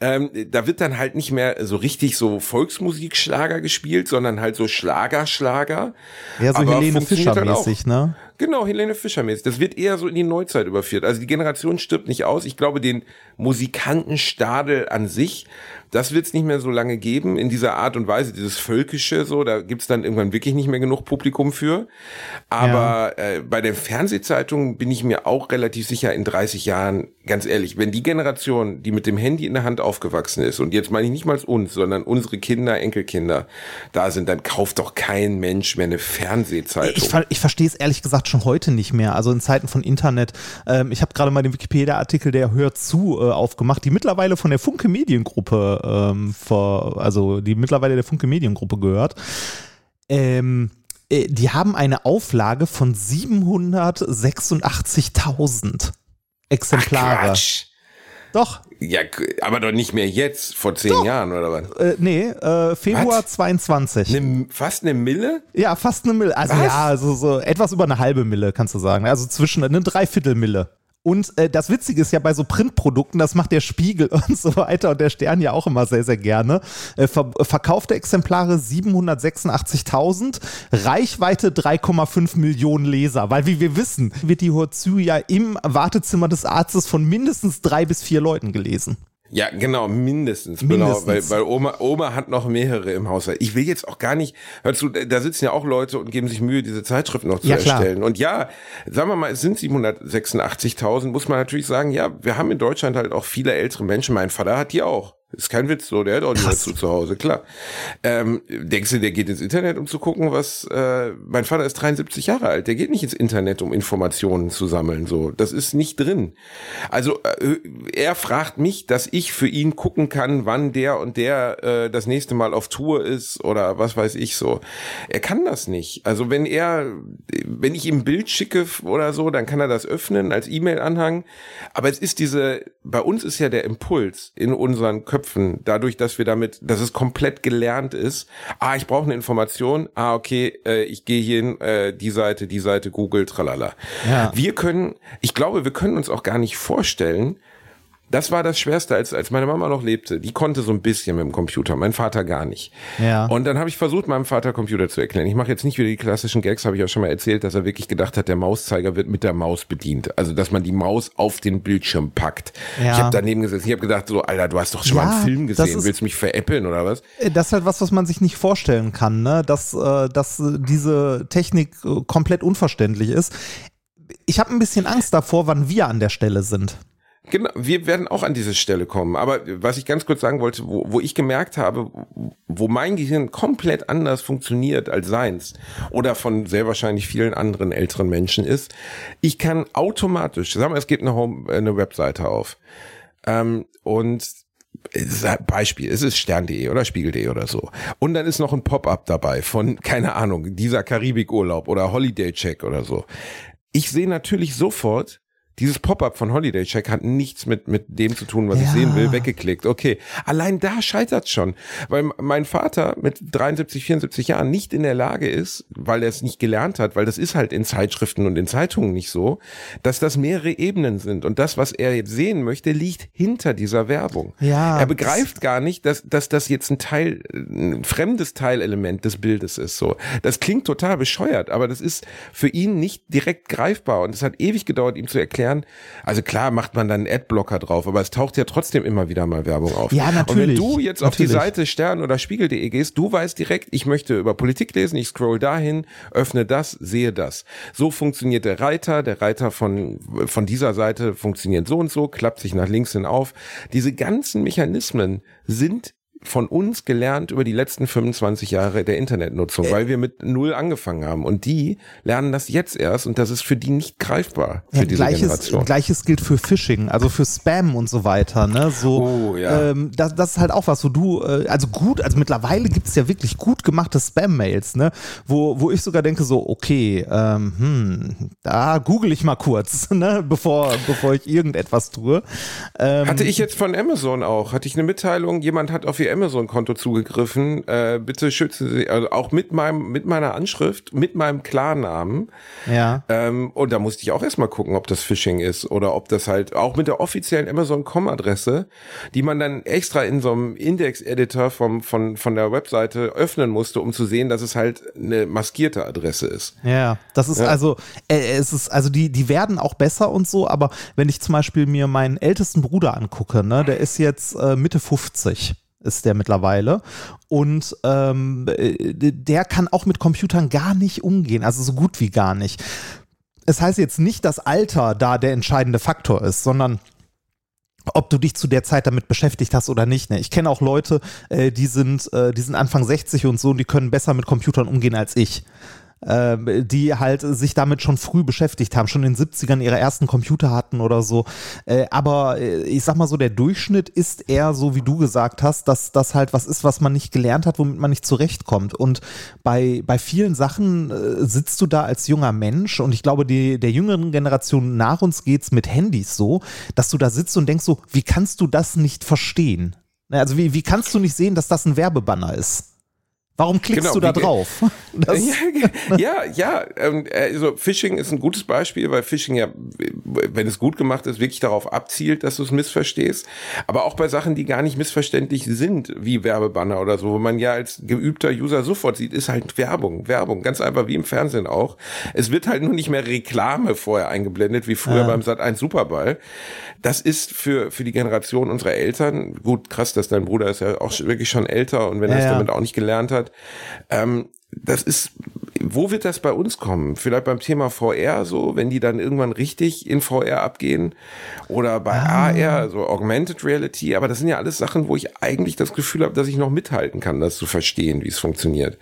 Ähm, da wird dann halt nicht mehr so richtig so Volksmusikschlager gespielt, sondern halt so Schlager-Schlager. Ja, so Aber Helene Fischer-mäßig, ne? Genau, Helene Fischer mäßig. Das wird eher so in die Neuzeit überführt. Also die Generation stirbt nicht aus. Ich glaube, den Musikantenstadel an sich, das wird es nicht mehr so lange geben in dieser Art und Weise, dieses Völkische so, da gibt's dann irgendwann wirklich nicht mehr genug Publikum für. Aber ja. äh, bei den Fernsehzeitungen bin ich mir auch relativ sicher, in 30 Jahren, ganz ehrlich, wenn die Generation, die mit dem Handy in der Hand aufgewachsen ist, und jetzt meine ich nicht mal uns, sondern unsere Kinder, Enkelkinder da sind, dann kauft doch kein Mensch mehr eine Fernsehzeitung. Ich, ich verstehe es ehrlich gesagt schon heute nicht mehr. Also in Zeiten von Internet. Ähm, ich habe gerade mal den Wikipedia-Artikel, der hört zu, äh, aufgemacht, die mittlerweile von der Funke Mediengruppe ähm, vor, also die mittlerweile der Funke Mediengruppe gehört. Ähm, äh, die haben eine Auflage von 786.000 Exemplare. Ach, Doch. Ja, aber doch nicht mehr jetzt, vor zehn doch. Jahren oder was? Äh, nee, äh, Februar was? 22. Ne, fast eine Mille? Ja, fast eine Mille. Also was? ja, also so etwas über eine halbe Mille, kannst du sagen. Also zwischen eine Dreiviertelmille. Und äh, das Witzige ist ja bei so Printprodukten, das macht der Spiegel und so weiter und der Stern ja auch immer sehr, sehr gerne. Äh, ver verkaufte Exemplare 786.000, Reichweite 3,5 Millionen Leser. Weil wie wir wissen, wird die Horzü ja im Wartezimmer des Arztes von mindestens drei bis vier Leuten gelesen. Ja, genau, mindestens. mindestens. Genau, weil, weil Oma, Oma hat noch mehrere im Haushalt. Ich will jetzt auch gar nicht, hörst du, da sitzen ja auch Leute und geben sich Mühe, diese Zeitschrift noch zu ja, erstellen. Klar. Und ja, sagen wir mal, es sind 786.000, muss man natürlich sagen, ja, wir haben in Deutschland halt auch viele ältere Menschen. Mein Vater hat die auch. Ist kein Witz, so, der hat auch nicht dazu zu Hause, klar. Ähm, denkst du, der geht ins Internet, um zu gucken, was, äh, mein Vater ist 73 Jahre alt, der geht nicht ins Internet, um Informationen zu sammeln, so. Das ist nicht drin. Also, äh, er fragt mich, dass ich für ihn gucken kann, wann der und der äh, das nächste Mal auf Tour ist oder was weiß ich so. Er kann das nicht. Also, wenn er, wenn ich ihm ein Bild schicke oder so, dann kann er das öffnen als E-Mail-Anhang. Aber es ist diese, bei uns ist ja der Impuls in unseren Köpfen Köpfen, dadurch, dass wir damit, dass es komplett gelernt ist. Ah, ich brauche eine Information. Ah, okay, äh, ich gehe hier hin, äh, die Seite, die Seite, Google, tralala. Ja. Wir können, ich glaube, wir können uns auch gar nicht vorstellen, das war das Schwerste, als, als meine Mama noch lebte. Die konnte so ein bisschen mit dem Computer, mein Vater gar nicht. Ja. Und dann habe ich versucht, meinem Vater Computer zu erklären. Ich mache jetzt nicht wieder die klassischen Gags, habe ich auch schon mal erzählt, dass er wirklich gedacht hat, der Mauszeiger wird mit der Maus bedient. Also, dass man die Maus auf den Bildschirm packt. Ja. Ich habe daneben gesessen, ich habe gedacht, so, Alter, du hast doch schon ja, mal einen Film gesehen, willst du mich veräppeln oder was? Äh, das ist halt was, was man sich nicht vorstellen kann, ne? dass, äh, dass diese Technik äh, komplett unverständlich ist. Ich habe ein bisschen Angst davor, wann wir an der Stelle sind. Genau, wir werden auch an diese Stelle kommen. Aber was ich ganz kurz sagen wollte, wo, wo ich gemerkt habe, wo mein Gehirn komplett anders funktioniert als seins oder von sehr wahrscheinlich vielen anderen älteren Menschen ist, ich kann automatisch, sagen wir, es geht eine, Home, eine Webseite auf ähm, und Beispiel, es ist stern.de oder spiegel.de oder so. Und dann ist noch ein Pop-up dabei von, keine Ahnung, dieser Karibikurlaub oder Holiday Check oder so. Ich sehe natürlich sofort, dieses Pop-up von Holiday Check hat nichts mit, mit dem zu tun, was ja. ich sehen will, weggeklickt. Okay. Allein da scheitert schon. Weil mein Vater mit 73, 74 Jahren nicht in der Lage ist, weil er es nicht gelernt hat, weil das ist halt in Zeitschriften und in Zeitungen nicht so, dass das mehrere Ebenen sind. Und das, was er jetzt sehen möchte, liegt hinter dieser Werbung. Ja. Er begreift gar nicht, dass, dass das jetzt ein Teil, ein fremdes Teilelement des Bildes ist, so. Das klingt total bescheuert, aber das ist für ihn nicht direkt greifbar. Und es hat ewig gedauert, ihm zu erklären, erklären. Also klar macht man dann einen Adblocker drauf, aber es taucht ja trotzdem immer wieder mal Werbung auf. Ja, natürlich. Und wenn du jetzt natürlich. auf die Seite stern oder spiegel.de gehst, du weißt direkt, ich möchte über Politik lesen, ich scroll dahin, öffne das, sehe das. So funktioniert der Reiter, der Reiter von, von dieser Seite funktioniert so und so, klappt sich nach links hin auf. Diese ganzen Mechanismen sind von uns gelernt über die letzten 25 Jahre der Internetnutzung, weil wir mit null angefangen haben. Und die lernen das jetzt erst und das ist für die nicht greifbar für ja, diese gleiches, Generation. Gleiches gilt für Phishing, also für Spam und so weiter. Ne? So, oh, ja. ähm, das, das ist halt auch was, wo du, äh, also gut, also mittlerweile gibt es ja wirklich gut gemachte Spam-Mails, ne? wo, wo ich sogar denke, so, okay, ähm, hm, da google ich mal kurz, ne? bevor, bevor ich irgendetwas tue. Ähm, Hatte ich jetzt von Amazon auch, hatte ich eine Mitteilung, jemand hat auf ihr Amazon-Konto zugegriffen. Äh, bitte schützen Sie, also auch mit meinem, mit meiner Anschrift, mit meinem Klarnamen. Ja. Ähm, und da musste ich auch erstmal gucken, ob das Phishing ist oder ob das halt auch mit der offiziellen Amazon.com-Adresse, die man dann extra in so einem Index-Editor vom, von, von der Webseite öffnen musste, um zu sehen, dass es halt eine maskierte Adresse ist. Ja, das ist Ja. also, äh, es ist, also die, die werden auch besser und so, aber wenn ich zum Beispiel mir meinen ältesten Bruder angucke, ne, der ist jetzt äh, Mitte 50 ist der mittlerweile und ähm, äh, der kann auch mit Computern gar nicht umgehen, also so gut wie gar nicht. Es heißt jetzt nicht, dass Alter da der entscheidende Faktor ist, sondern ob du dich zu der Zeit damit beschäftigt hast oder nicht. Ne? Ich kenne auch Leute, äh, die sind, äh, die sind Anfang 60 und so und die können besser mit Computern umgehen als ich. Ähm, die halt sich damit schon früh beschäftigt haben, schon in den 70ern ihre ersten Computer hatten oder so. Äh, aber äh, ich sag mal so, der Durchschnitt ist eher so, wie du gesagt hast, dass das halt was ist, was man nicht gelernt hat, womit man nicht zurechtkommt. Und bei, bei vielen Sachen äh, sitzt du da als junger Mensch und ich glaube, die, der jüngeren Generation nach uns geht's mit Handys so, dass du da sitzt und denkst so, wie kannst du das nicht verstehen? Ne, Also wie, wie kannst du nicht sehen, dass das ein Werbebanner ist? Warum klickst Genau, du da drauf? Das, ja, ja, ja, ähm, also Phishing ist ein gutes Beispiel, weil Phishing ja, wenn es gut gemacht ist, wirklich darauf abzielt, dass du es missverstehst. Aber auch bei Sachen, die gar nicht missverständlich sind, wie Werbebanner oder so, wo man ja als geübter User sofort sieht, ist halt Werbung, Werbung, ganz einfach wie im Fernsehen auch. Es wird halt nur nicht mehr Reklame vorher eingeblendet, wie früher Ja. beim Sat 1 Superball. Das ist für, für die Generation unserer Eltern, gut, krass, dass dein Bruder ist ja auch wirklich schon älter und wenn er Ja, es ja. damit auch nicht gelernt hat, ähm, das ist, wo wird das bei uns kommen? Vielleicht beim Thema VR so, wenn die dann irgendwann richtig in VR abgehen oder bei Ah. AR, also Augmented Reality, aber das sind ja alles Sachen, wo ich eigentlich das Gefühl habe, dass ich noch mithalten kann, das zu verstehen, wie es funktioniert.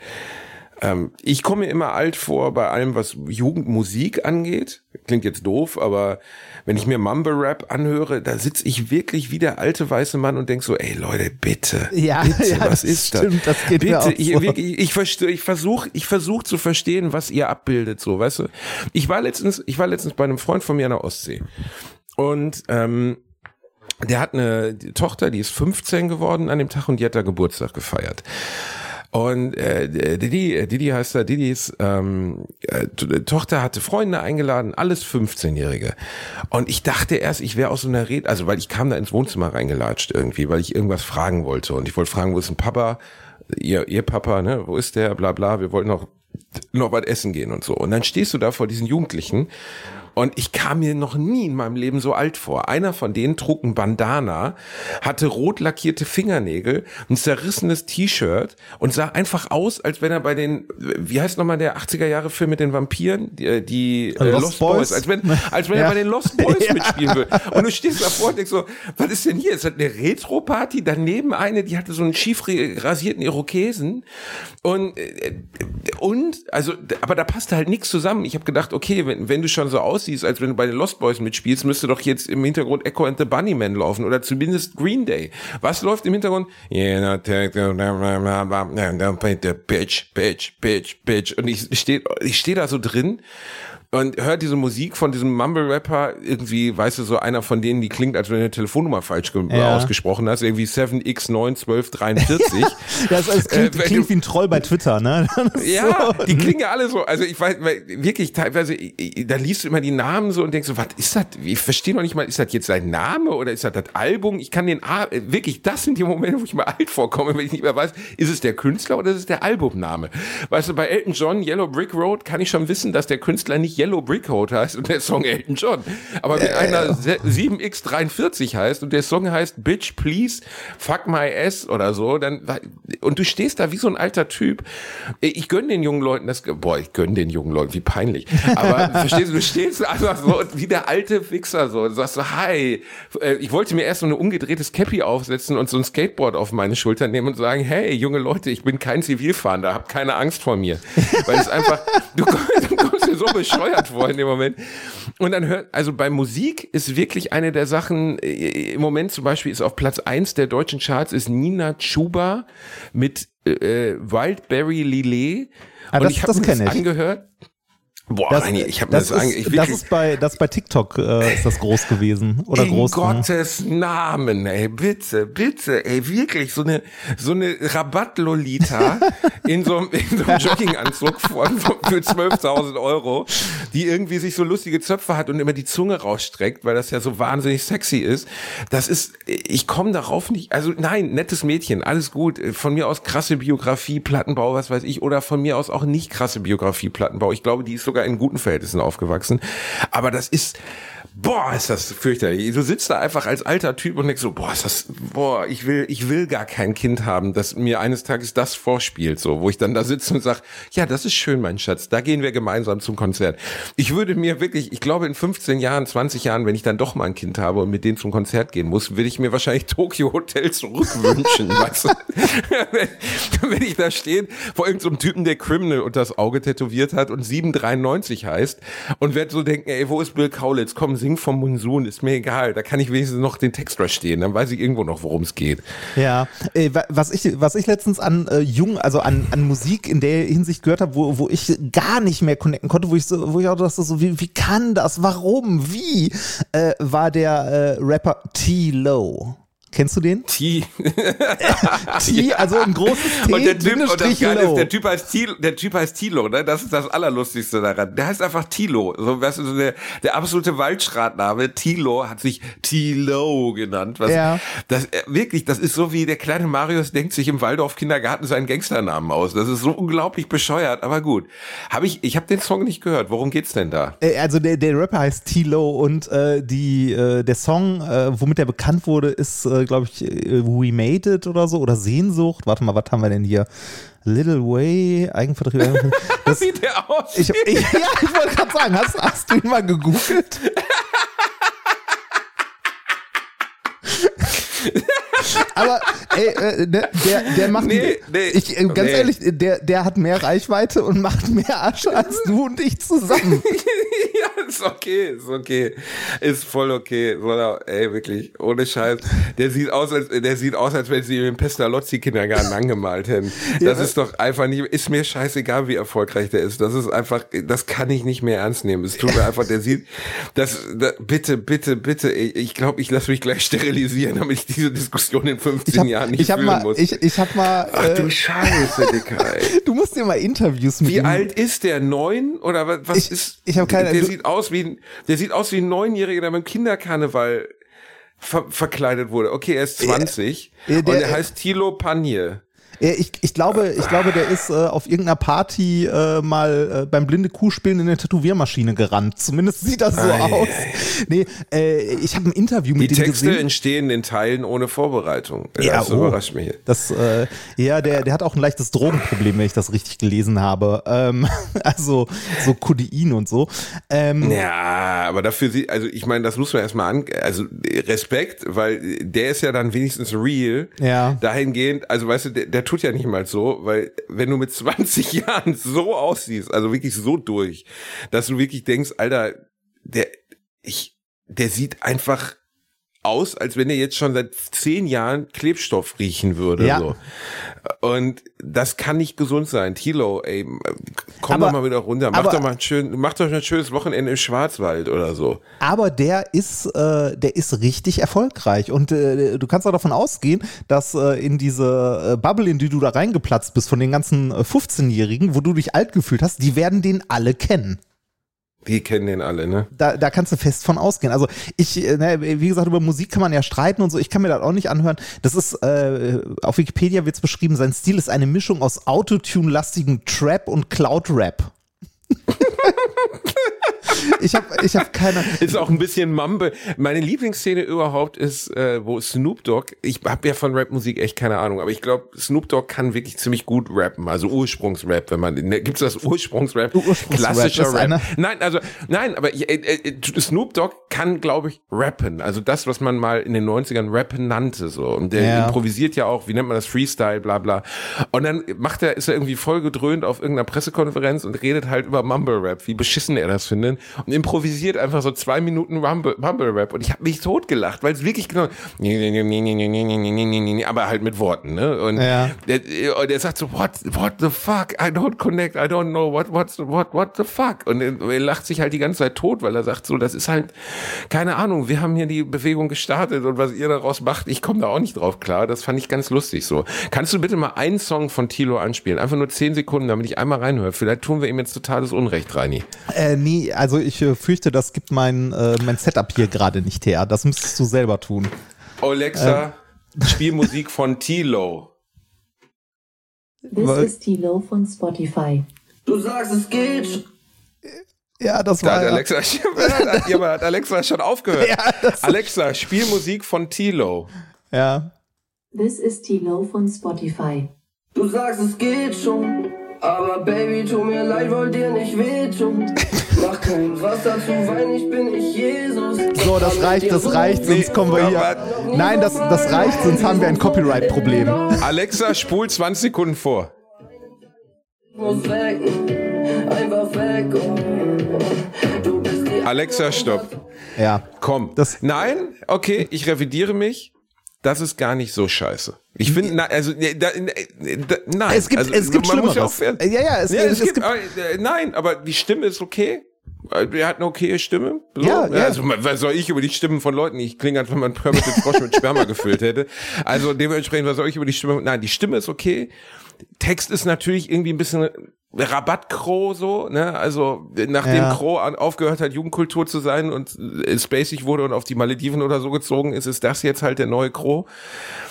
Ähm, ich komme mir immer alt vor bei allem, was Jugendmusik angeht. Klingt jetzt doof, aber wenn ich mir Mumble Rap anhöre, da sitze ich wirklich wie der alte weiße Mann und denk so, ey Leute, bitte, Ja, bitte, ja, was das ist stimmt, das? das geht bitte, mir auch ich, so. wirklich, ich verstehe, ich versuche, ich versuche zu verstehen, was ihr abbildet, so, weißt du? Ich war letztens, ich war letztens bei einem Freund von mir an der Ostsee und ähm, der hat eine Tochter, die ist 15 geworden an dem Tag und die hat da Geburtstag gefeiert. Und äh, Didi, Didi heißt er, Didis ähm, äh, To- Tochter hatte Freunde eingeladen, alles 15-Jährige. Und ich dachte erst, ich wäre aus so einer Rede, also weil ich kam da ins Wohnzimmer reingelatscht irgendwie, weil ich irgendwas fragen wollte. Und ich wollte fragen, wo ist ein Papa? Ihr, ihr Papa, ne? Wo ist der? Bla bla, wir wollten noch, noch was essen gehen und so. Und dann stehst du da vor diesen Jugendlichen und ich kam mir noch nie in meinem Leben so alt vor. Einer von denen trug ein Bandana, hatte rot lackierte Fingernägel, ein zerrissenes T-Shirt und sah einfach aus, als wenn er bei den, wie heißt nochmal der 80er Jahre Film mit den Vampiren? Die, die äh, Lost Lost, Boys. Boys? Als wenn, als wenn Ja. er bei den Lost Boys Ja. mitspielen würde. Und du stehst davor und denkst so, was ist denn hier? Ist das eine Retro-Party? Daneben eine, die hatte so einen schief rasierten Irokesen. Und, äh, und, also, aber da passte halt nichts zusammen. Ich habe gedacht, okay, wenn, wenn du schon so aussiehst, als wenn du bei den Lost Boys mitspielst, müsste doch jetzt im Hintergrund Echo and the Bunnymen laufen oder zumindest Green Day. Was läuft im Hintergrund? Yeah, bitch, bitch, bitch, bitch. Und ich stehe ich steh da so drin und hört diese Musik von diesem Mumble-Rapper, irgendwie, weißt du, so einer von denen, die klingt, als wenn du eine Telefonnummer falsch Ja. ausgesprochen hast, irgendwie 7x91243. das, das klingt, Äh, klingt du- wie ein Troll bei Twitter, ne? Ja, so. die klingen ja alle so. Also ich weiß, wirklich teilweise, da liest du immer die Namen so und denkst so, was ist das? Ich verstehe noch nicht mal, ist das jetzt sein Name oder ist das das Album? Ich kann den, A- äh, wirklich, das sind die Momente, wo ich mir alt vorkomme, wenn ich nicht mehr weiß, ist es der Künstler oder ist es der Albumname? Weißt du, bei Elton John, Yellow Brick Road, kann ich schon wissen, dass der Künstler nicht Yellow Brick Road heißt und der Song Elton John. Aber wenn einer se- 7x43 heißt und der Song heißt Bitch Please Fuck My Ass oder so, dann, und du stehst da wie so ein alter Typ. Ich gönn den jungen Leuten das, boah, ich gönn den jungen Leuten, wie peinlich. Aber verstehst du, du stehst einfach so wie der alte Fixer so und sagst so, hi. Äh, Ich wollte mir erst so eine umgedrehtes Cappy aufsetzen und so ein Skateboard auf meine Schulter nehmen und sagen, hey, junge Leute, ich bin kein Zivilfahrender, hab keine Angst vor mir. Weil es einfach, du kommst, du kommst dir so bescheuert vor in dem Moment. Und dann hört, also bei Musik ist wirklich eine der Sachen, äh, im Moment zum Beispiel ist auf Platz eins der deutschen Charts ist Nina Chuba mit äh, Wildberry Lillet. Ah, und das- ich habe das das angehört. Boah, Das, Reini, ich habe das, das, ist, das ist bei das bei TikTok äh, ist das groß gewesen oder in groß. Gottes Namen, ey, bitte, bitte, ey, wirklich, so eine, so eine Rabatt-Lolita in so einem, in so einem Jogginganzug von, von, für 12.000 Euro, die irgendwie sich so lustige Zöpfe hat und immer die Zunge rausstreckt, weil das ja so wahnsinnig sexy ist. Das ist, ich komme darauf nicht, also nein, nettes Mädchen, alles gut, von mir aus krasse Biografie, Plattenbau, was weiß ich, oder von mir aus auch nicht krasse Biografie, Plattenbau. Ich glaube, die ist sogar in guten Verhältnissen aufgewachsen. Aber das ist, boah, ist das fürchterlich. Du sitzt da einfach als alter Typ und denkst so, boah, ist das, boah, ich will, ich will gar kein Kind haben, das mir eines Tages das vorspielt, so, wo ich dann da sitze und sag, ja, das ist schön, mein Schatz, da gehen wir gemeinsam zum Konzert. Ich würde mir wirklich, ich glaube, in 15 Jahren, 20 Jahren, wenn ich dann doch mal ein Kind habe und mit denen zum Konzert gehen muss, würde ich mir wahrscheinlich Tokyo Hotel zurückwünschen, weißt du? wenn, wenn ich da stehe vor irgendeinem Typen, der Criminal unter das Auge tätowiert hat und 793 heißt und werde so denken, ey, wo ist Bill Kaulitz? Komm, sing vom Monsun, ist mir egal. Da kann ich wenigstens noch den Text verstehen. Dann weiß ich irgendwo noch, worum es geht. Ja, äh, wa- was ich was ich letztens an äh, jung, also an, an Musik in der Hinsicht gehört habe, wo, wo ich gar nicht mehr connecten konnte, wo ich so, wo ich auch dachte so, wie, wie kann das? Warum? Wie? Äh, war der äh, Rapper T-Lo. Kennst du den? T. T, also ein großes T, Und der Typ, und das Geile ist, der Typ heißt Tilo, der Typ heißt Tilo, ne? Das ist das Allerlustigste daran. Der heißt einfach Tilo. So, weißt du, so der, der absolute Waldschratname. Tilo hat sich Tilo genannt. Was, Ja. Das, äh, wirklich, das ist so wie der kleine Marius denkt sich im Waldorf Kindergarten seinen Gangsternamen aus. Das ist so unglaublich bescheuert, aber gut. Habe ich, ich habe den Song nicht gehört. Worum geht's denn da? Äh, Also der, der Rapper heißt T-Lo und äh, die, äh, der Song, äh, womit er bekannt wurde, ist, äh, glaube ich, äh, We Made It oder so oder Sehnsucht. Warte mal, was haben wir denn hier? Little Way, Eigenvertrieb. Das, Wie der aussieht. ich, ich, ja, ich wollte gerade sagen, hast, hast du ihn mal gegoogelt? Aber ey, äh, ne, der, der macht, Nee, nee, ich, äh, ganz nee. ehrlich, der, der hat mehr Reichweite und macht mehr Asche als du und ich zusammen. ja, ist okay, ist okay. Ist voll okay. So, ey, wirklich, ohne Scheiß. Der sieht aus, als, der sieht aus, als wenn sie ihn im Pestalozzi-Kindergarten angemalt hätten. Das ist doch einfach nicht, ist mir scheißegal, wie erfolgreich der ist. Das ist einfach, das kann ich nicht mehr ernst nehmen. Es tut mir einfach, der sieht, das, da, bitte, bitte, bitte, ich glaube, ich lasse mich gleich sterilisieren, damit ich diese Diskussion in 15 Ich hab, Jahren nicht ich hab führen mal, muss. ich, ich hab mal, Ach äh, du Scheiße, Dicker, ey. du musst dir mal Interviews mit Wie ihm. alt ist der? Neun? Oder was, Ich- ist? ich hab keine- Der du- sieht aus wie ein, der sieht aus wie ein Neunjähriger, der beim Kinderkarneval ver verkleidet wurde. Okay, er ist 20 Ja, der- und er heißt Thilo Panje. Äh, Ich, ich, glaube, ich glaube, der ist äh, auf irgendeiner Party äh, mal äh, beim blinde Kuh spielen in eine Tätowiermaschine gerannt. Zumindest sieht das so Ei, aus. Nee, äh, ich habe ein Interview Die mit dem Texte gesehen. entstehen in Teilen ohne Vorbereitung. Ja, das oh. überrascht mich. Das, äh, ja, der, der hat auch ein leichtes Drogenproblem, wenn ich das richtig gelesen habe. Ähm, also so Codein und so. Ähm, Ja, aber dafür sie, also ich meine, das muss man erstmal an, also Respekt, weil der ist ja dann wenigstens real. Ja. Dahingehend, also weißt du, der, der tut ja nicht mal so, weil wenn du mit 20 Jahren so aussiehst, also wirklich so durch, dass du wirklich denkst, Alter, der, ich, der sieht einfach aus, als wenn er jetzt schon seit zehn Jahren Klebstoff riechen würde. Ja. So. Und das kann nicht gesund sein. Tilo, ey, komm Aber- doch mal wieder runter. Mach aber- doch mal ein schön, mach doch ein schönes Wochenende im Schwarzwald oder so. Aber der ist, äh, der ist richtig erfolgreich. Und äh, du kannst auch davon ausgehen, dass äh, in diese äh, Bubble, in die du da reingeplatzt bist, von den ganzen äh, 15-Jährigen, wo du dich alt gefühlt hast, die werden den alle kennen. Die kennen den alle, ne? Da, da kannst du fest von ausgehen. Also ich, äh, ne, wie gesagt, über Musik kann man ja streiten und so. Ich kann mir das auch nicht anhören. Das ist, äh, auf Wikipedia wird es beschrieben, sein Stil ist eine Mischung aus Autotune-lastigem Trap und Cloud-Rap. ich habe ich hab keine. Ist auch ein bisschen Mumble. Meine Lieblingsszene überhaupt ist, äh, wo Snoop Dogg, ich habe ja von Rapmusik echt keine Ahnung, aber ich glaube, Snoop Dogg kann wirklich ziemlich gut rappen, also Ursprungsrap, wenn man, ne, gibt's das Ursprungsrap? Ursprungsrap, Klassischer Rap. einer- Nein, also, nein, aber ich, äh, äh, Snoop Dogg kann, glaube ich, rappen, also das, was man mal in den 90ern Rappen nannte, so. Und der Ja. improvisiert ja auch, wie nennt man das, Freestyle, bla, bla. Und dann macht er, ist er irgendwie voll gedröhnt auf irgendeiner Pressekonferenz und redet halt über Mumble Rap, wie beschissen er das findet. Und improvisiert einfach so zwei Minuten Rumble, Rumble Rap und ich habe mich totgelacht, weil es wirklich genau, aber halt mit Worten, ne? Und Ja. der, und er sagt so, what, what the fuck? I don't connect, I don't know, what, what's, what, what the fuck? Und er, er lacht sich halt die ganze Zeit tot, weil er sagt so, das ist halt, keine Ahnung, wir haben hier die Bewegung gestartet und was ihr daraus macht, ich komme da auch nicht drauf klar. Das fand ich ganz lustig so. Kannst du bitte mal einen Song von Tilo anspielen? Einfach nur zehn Sekunden, damit ich einmal reinhöre. Vielleicht tun wir ihm jetzt totales Unrecht, Reini. Äh, nee, also ich äh, fürchte, das gibt mein, äh, mein Setup hier gerade nicht her. Das müsstest du selber tun. Alexa, spiel Musik von Tilo. This Weil- is Tilo von Spotify. Du sagst, es geht. schon. Ja, das Da war hat ja- Alexa, hat, jemand hat Alexa schon aufgehört. Ja, das- Alexa, spiel Musik von Tilo. ja. This is Tilo von Spotify. Du sagst, es geht schon. Aber Baby, tu mir leid, wollt dir nicht wehtun. Mach kein Wasser zu Wein, ich bin nicht Jesus. So, das reicht, das reicht, sonst kommen wir hier. Nein, das, das reicht, sonst haben wir ein Copyright-Problem. Alexa, spul 20 Sekunden vor. Muss weg, einfach weg. Oh. Du bist die Alexa, stopp. Ja. Komm. Das- Nein, okay, ich revidiere mich. Das ist gar nicht so scheiße. Ich finde, also, äh, da, äh, da, nein. Es gibt- also, es gibt man muss ja, auch Ja, ja, es- es, es gibt, gibt- äh, nein, aber die Stimme ist okay. Äh, Er hat eine okaye Stimme. So. Ja, ja. Also, was soll ich über die Stimmen von Leuten? Ich klinge, als wenn man Kermit den Frosch mit Sperma gefüllt hätte. Also, dementsprechend, was soll ich über die Stimme? Nein, die Stimme ist okay. Text ist natürlich irgendwie ein bisschen Rabattkroh so, ne? Also nachdem Ja. Crow an, aufgehört hat, Jugendkultur zu sein und äh, spacig wurde und auf die Malediven oder so gezogen ist, ist das jetzt halt der neue Crow.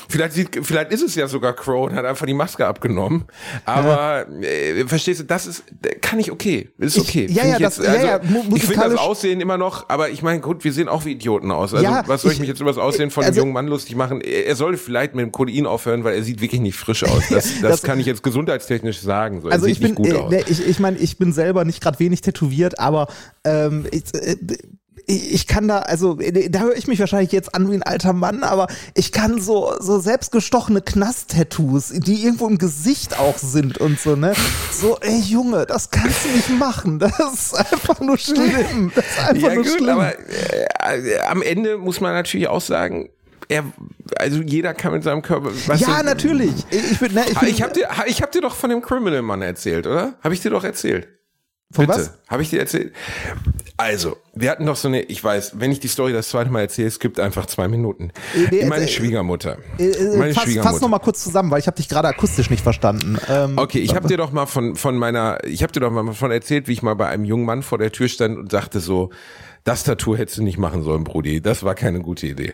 Vielleicht sieht, vielleicht ist es ja sogar Crow und hat einfach die Maske abgenommen. Aber äh, verstehst du, das ist kann ich okay, ist Ich- okay. ja, Find ja, ich das- ja, ja, mu- ich finde das Aussehen immer noch, aber ich meine, gut, wir sehen auch wie Idioten aus. Also Ja, was soll ich, ich- mich jetzt über das Aussehen von also- einem jungen Mann lustig machen? Er, sollte vielleicht mit dem Codein aufhören, weil er sieht wirklich nicht frisch aus. Das, das, Das- kann ich jetzt gesundheitstechnisch sagen. So, er Also sieht ich bin, aus. ne, ich, ich meine, ich bin selber nicht gerade wenig tätowiert, aber ähm, ich, äh, ich ich kann da, also äh, da höre ich mich wahrscheinlich jetzt an wie ein alter Mann, aber ich kann so so selbstgestochene Knast-Tattoos, die irgendwo im Gesicht auch sind und so, ne? So, ey Junge, das kannst du nicht machen. Das ist einfach nur schlimm. Das ist einfach Ja nur gut, schlimm. aber äh, am Ende muss man natürlich auch sagen, er, also jeder kann mit seinem Körper. ja, du, natürlich. Ich bin, ne, ich bin, Ich habe dir, ich hab dir doch von dem Criminal Mann erzählt, oder? Habe ich dir doch erzählt? Von Bitte. was? Habe ich dir erzählt? Also, wir hatten doch so eine, ich weiß, wenn ich die Story das zweite Mal erzähle, es gibt einfach zwei Minuten. nee, Meine äh, Schwiegermutter. Äh, äh, Meine fass, Schwiegermutter. fass noch mal kurz zusammen, weil ich habe dich gerade akustisch nicht verstanden. Ähm, Okay, ich habe dir doch mal von von meiner, ich habe dir doch mal von erzählt, wie ich mal bei einem jungen Mann vor der Tür stand und sagte so, das Tattoo hättest du nicht machen sollen, Brudi. Das war keine gute Idee.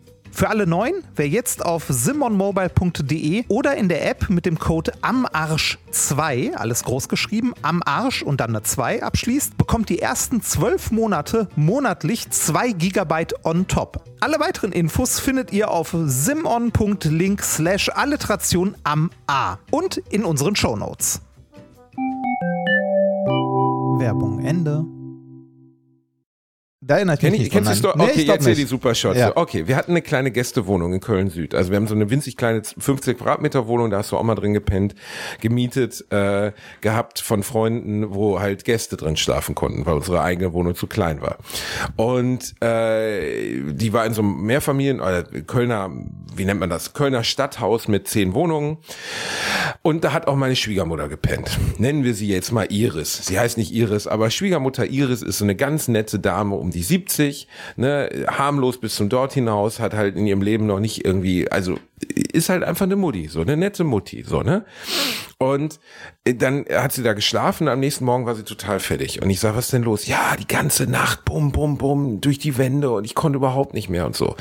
Für alle Neuen, wer jetzt auf simonmobile.de oder in der App mit dem Code AMARSCH2, alles groß geschrieben, AMARSCH und dann eine 2 abschließt, bekommt die ersten 12 Monate monatlich 2 GB on top. Alle weiteren Infos findet ihr auf simon.link slash Alliteration am A und in unseren Shownotes. Werbung Ende. Da erinnere ich mich Kenn ich, nicht kennst du die Story? Nee, Okay, ich erzähl die nicht. Supershots. Ja. Okay, wir hatten eine kleine Gästewohnung in Köln Süd. Also wir haben so eine winzig kleine 50 Quadratmeter Wohnung, da hast du auch mal drin gepennt, gemietet äh, gehabt von Freunden, wo halt Gäste drin schlafen konnten, weil unsere eigene Wohnung zu klein war. Und äh, die war in so einem Mehrfamilien, oder Kölner, wie nennt man das? Kölner Stadthaus mit zehn Wohnungen. Und da hat auch meine Schwiegermutter gepennt. Nennen wir sie jetzt mal Iris. Sie heißt nicht Iris, aber Schwiegermutter Iris ist so eine ganz nette Dame um um die 70, ne, harmlos bis zum dort hinaus, hat halt in ihrem Leben noch nicht irgendwie, also ist halt einfach eine Mutti, so eine nette Mutti, so, ne? Und äh, dann hat sie da geschlafen, am nächsten Morgen war sie total fertig. Und ich sag, was ist denn los? Ja, die ganze Nacht, bum, bum, bum, durch die Wände und ich konnte überhaupt nicht mehr und so.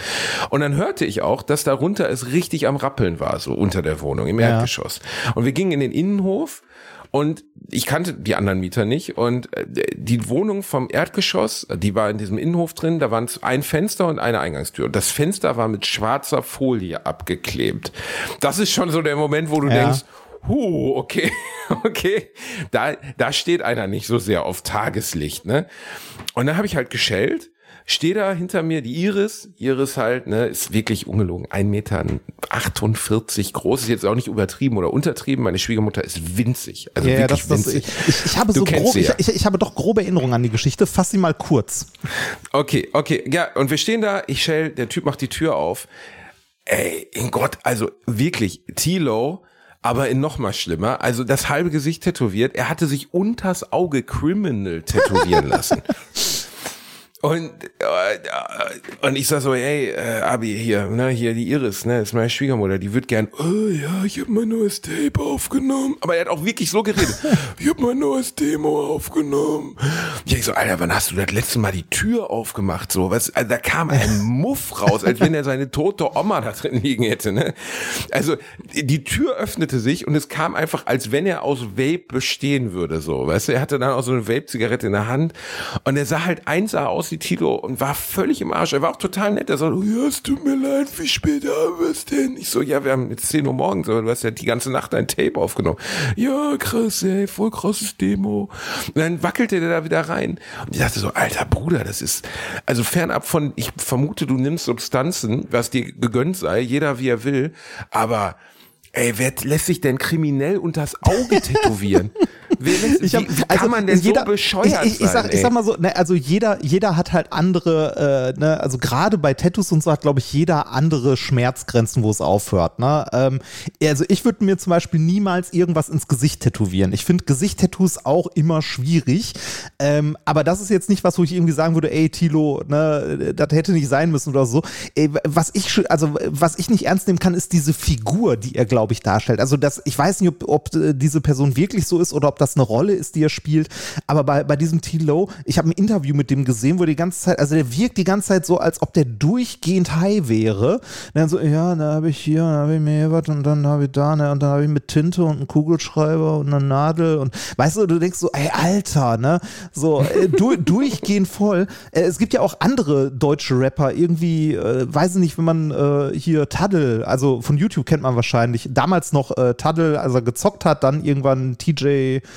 Und dann hörte ich auch, dass darunter es richtig am Rappeln war, so unter der Wohnung, im Ja. Erdgeschoss. Und wir gingen in den Innenhof und ich kannte die anderen Mieter nicht und äh, die Wohnung vom Erdgeschoss, die war in diesem Innenhof drin, da waren ein Fenster und eine Eingangstür. Und das Fenster war mit schwarzer Folie abgeklebt. Das ist schon so der Moment, wo du Ja. denkst, Huh, okay, okay. Da, da steht einer nicht so sehr auf Tageslicht, ne? Und dann habe ich halt geschellt, stehe da hinter mir die Iris, Iris halt, ne, ist wirklich ungelogen, 1,48 Meter groß, ist jetzt auch nicht übertrieben oder untertrieben, meine Schwiegermutter ist winzig, also Ja, wirklich das, das, winzig. ich, ich, ich habe Du so grob, ich, ja. ich, ich habe doch grobe Erinnerungen an die Geschichte. Fass sie mal kurz. Okay, okay, ja, und wir stehen da, ich schell, der Typ macht die Tür auf. Ey, in Gott, also wirklich, Tilo, aber in noch mal schlimmer, also das halbe Gesicht tätowiert, er hatte sich unters Auge Criminal tätowieren lassen. Und, äh, und ich sag so, hey, äh, Abi, hier, ne, hier die Iris, ne, ist meine Schwiegermutter, die wird gern, oh ja, ich habe mein neues Tape aufgenommen. Aber er hat auch wirklich so geredet. ich habe mein neues Demo aufgenommen. Ja, ich so, Alter, wann hast du das letzte Mal die Tür aufgemacht? So, was, also da kam ein Muff raus, als wenn er seine tote Oma da drin liegen hätte, ne? Also, die Tür öffnete sich und es kam einfach, als wenn er aus Vape bestehen würde, so, weißt du, er hatte dann auch so eine Vape-Zigarette in der Hand und er sah halt eins aus wie Tilo und war völlig im Arsch. Er war auch total nett. Er so, ja, es tut mir leid, wie spät haben wir es denn? Ich so, ja, wir haben jetzt 10 Uhr morgens, aber du hast ja die ganze Nacht ein Tape aufgenommen. Ja, krass, ey, voll krasses Demo. Und dann wackelte der da wieder rein. Und ich dachte so, alter Bruder, das ist, also fernab von, ich vermute, du nimmst Substanzen, was dir gegönnt sei, jeder wie er will, aber Ey, wer lässt sich denn kriminell unters Auge tätowieren? Ich hab, wie, wie kann also man denn jeder, so bescheuert ich, ich, ich, sein? sag, ich sag mal so, ne, also jeder, jeder hat halt andere, äh, ne, also gerade bei Tattoos und so hat, glaube ich, jeder andere Schmerzgrenzen, wo es aufhört. Ne? Ähm, also ich würde mir zum Beispiel niemals irgendwas ins Gesicht tätowieren. Ich finde Gesicht-Tattoos auch immer schwierig. Ähm, aber das ist jetzt nicht was, wo ich irgendwie sagen würde, ey, Tilo, ne, das hätte nicht sein müssen oder so. Ey, was ich, also was ich nicht ernst nehmen kann, ist diese Figur, die er, glaube ich, darstellt. Also das, ich weiß nicht, ob, ob äh, diese Person wirklich so ist oder ob das eine Rolle ist, die er spielt. Aber bei, bei diesem Tilo, ich habe ein Interview mit dem gesehen, wo die ganze Zeit, also der wirkt die ganze Zeit so, als ob der durchgehend high wäre. Und dann so, ja, da habe ich hier, dann habe ich mir was und dann habe ich da, ne, und dann habe ich mit Tinte und einem Kugelschreiber und einer Nadel und weißt du, du denkst so, ey, Alter, ne? So, äh, du, durchgehend voll. Äh, es gibt ja auch andere deutsche Rapper, irgendwie, äh, weiß ich nicht, wenn man äh, hier Taddel, also von YouTube kennt man wahrscheinlich, damals noch äh, Taddel, als er gezockt hat, dann irgendwann TJ,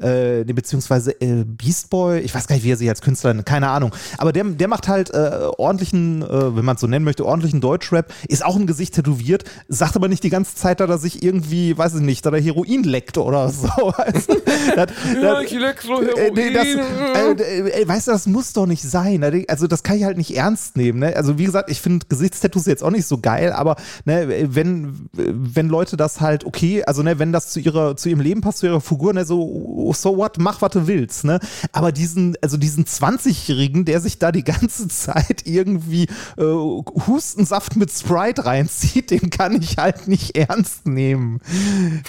äh, beziehungsweise äh, Beast Boy, ich weiß gar nicht, wie er sich als Künstler nennt, keine Ahnung. Aber der, der macht halt äh, ordentlichen, äh, wenn man es so nennen möchte, ordentlichen Deutschrap, ist auch im Gesicht tätowiert, sagt aber nicht die ganze Zeit, dass er sich irgendwie, weiß ich nicht, dass er Heroin leckt oder so. Weißt du? Das- Ja, ich leck so äh, nee, das, Heroin. äh, äh, weißt du, das muss doch nicht sein. ne? Also das kann ich halt nicht ernst nehmen. Ne? Also wie gesagt, ich finde Gesichtstattoos jetzt auch nicht so geil, aber ne, wenn, wenn Leute das halt okay, also ne, wenn das zu ihrer, zu ihrem Leben passt, zu ihrer Figur, ne, so, so what, mach, was du willst. Ne? Aber diesen, also diesen 20-Jährigen, der sich da die ganze Zeit irgendwie äh, Hustensaft mit Sprite reinzieht, den kann ich halt nicht ernst nehmen.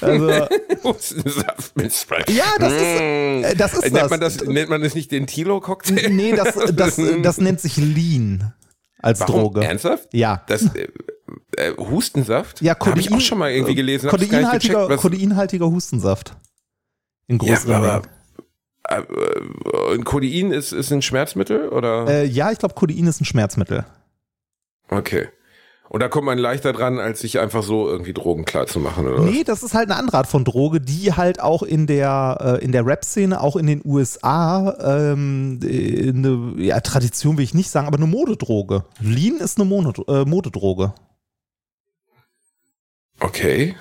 Also, Hustensaft mit Sprite. Ja, das ist- Mm. äh, das ist nennt. Man das. Nennt man das nicht den Tilo-Cocktail? Nee, das, das, das nennt sich Lean als Warum? Droge. Ernsthaft? Ja. Das, äh, äh, Hustensaft? Ja, Habe ich auch schon mal irgendwie gelesen. Kodeinhaltiger, gecheckt, kodeinhaltiger Hustensaft. In Ja, großen aber Mengen. äh, äh, Codein ist, ist ein Schmerzmittel oder? Äh, ja, ich glaube, Codein ist ein Schmerzmittel. Okay. Und da kommt man leichter dran, als sich einfach so irgendwie Drogen klar zu machen, oder? Nee, das ist halt eine andere Art von Droge, die halt auch in der, äh, in der Rap-Szene, auch in den USA, ähm, äh, eine ja, Tradition will ich nicht sagen, aber eine Modedroge. Lean ist eine Mono, äh, Modedroge. Okay.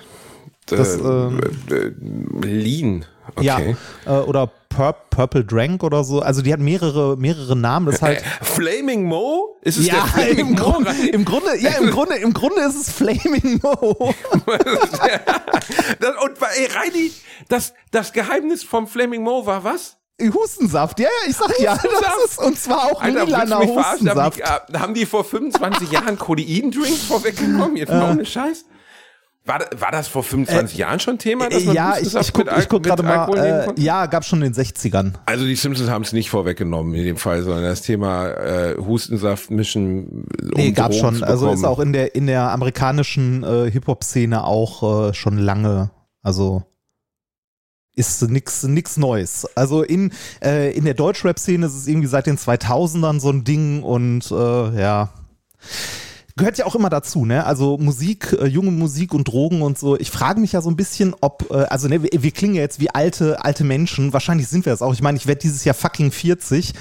Das, äh, ähm, äh, Lean. Okay. Ja, äh, oder Pur Purple Drank oder so. Also die hat mehrere, mehrere Namen. Das ist halt. Äh, Flaming Mo? Ist es Ja, der Flaming im Mo? Grunde, im Grunde, ja, im Grunde, im Grunde ist es Flaming Mo. das, und ey, Reini, das, das Geheimnis vom Flaming Mo war was? Hustensaft, ja, ja, ich sag ja, das ist, und zwar auch Alter, lilaner verarschen? Haben Hustensaft. die, äh, haben die vor 25 Jahren Codein-Drink vorweggenommen? Jetzt mal ohne Scheiß. War, war das vor 25 Jahren schon Thema, dass man Äh, ja, ich, ich guck, mit Al- ich guck gerade mal, äh, ja, gab schon in den 60ern. Also die Simpsons haben es nicht vorweggenommen in dem Fall, sondern das Thema äh, Hustensaft mischen. Um Nee, gab Drogen schon. Also ist auch in der, in der amerikanischen äh, Hip-Hop-Szene auch äh, schon lange. Also ist nix, nix Neues. Also in, äh, in der Deutschrap-Szene ist es irgendwie seit den 2000ern so ein Ding und äh, ja. Gehört ja auch immer dazu, ne? Also Musik, äh, junge Musik und Drogen und so. Ich frage mich ja so ein bisschen, ob, äh, also ne, wir, wir klingen ja jetzt wie alte, alte Menschen. Wahrscheinlich sind wir es auch. Ich meine, ich werde dieses Jahr fucking 40.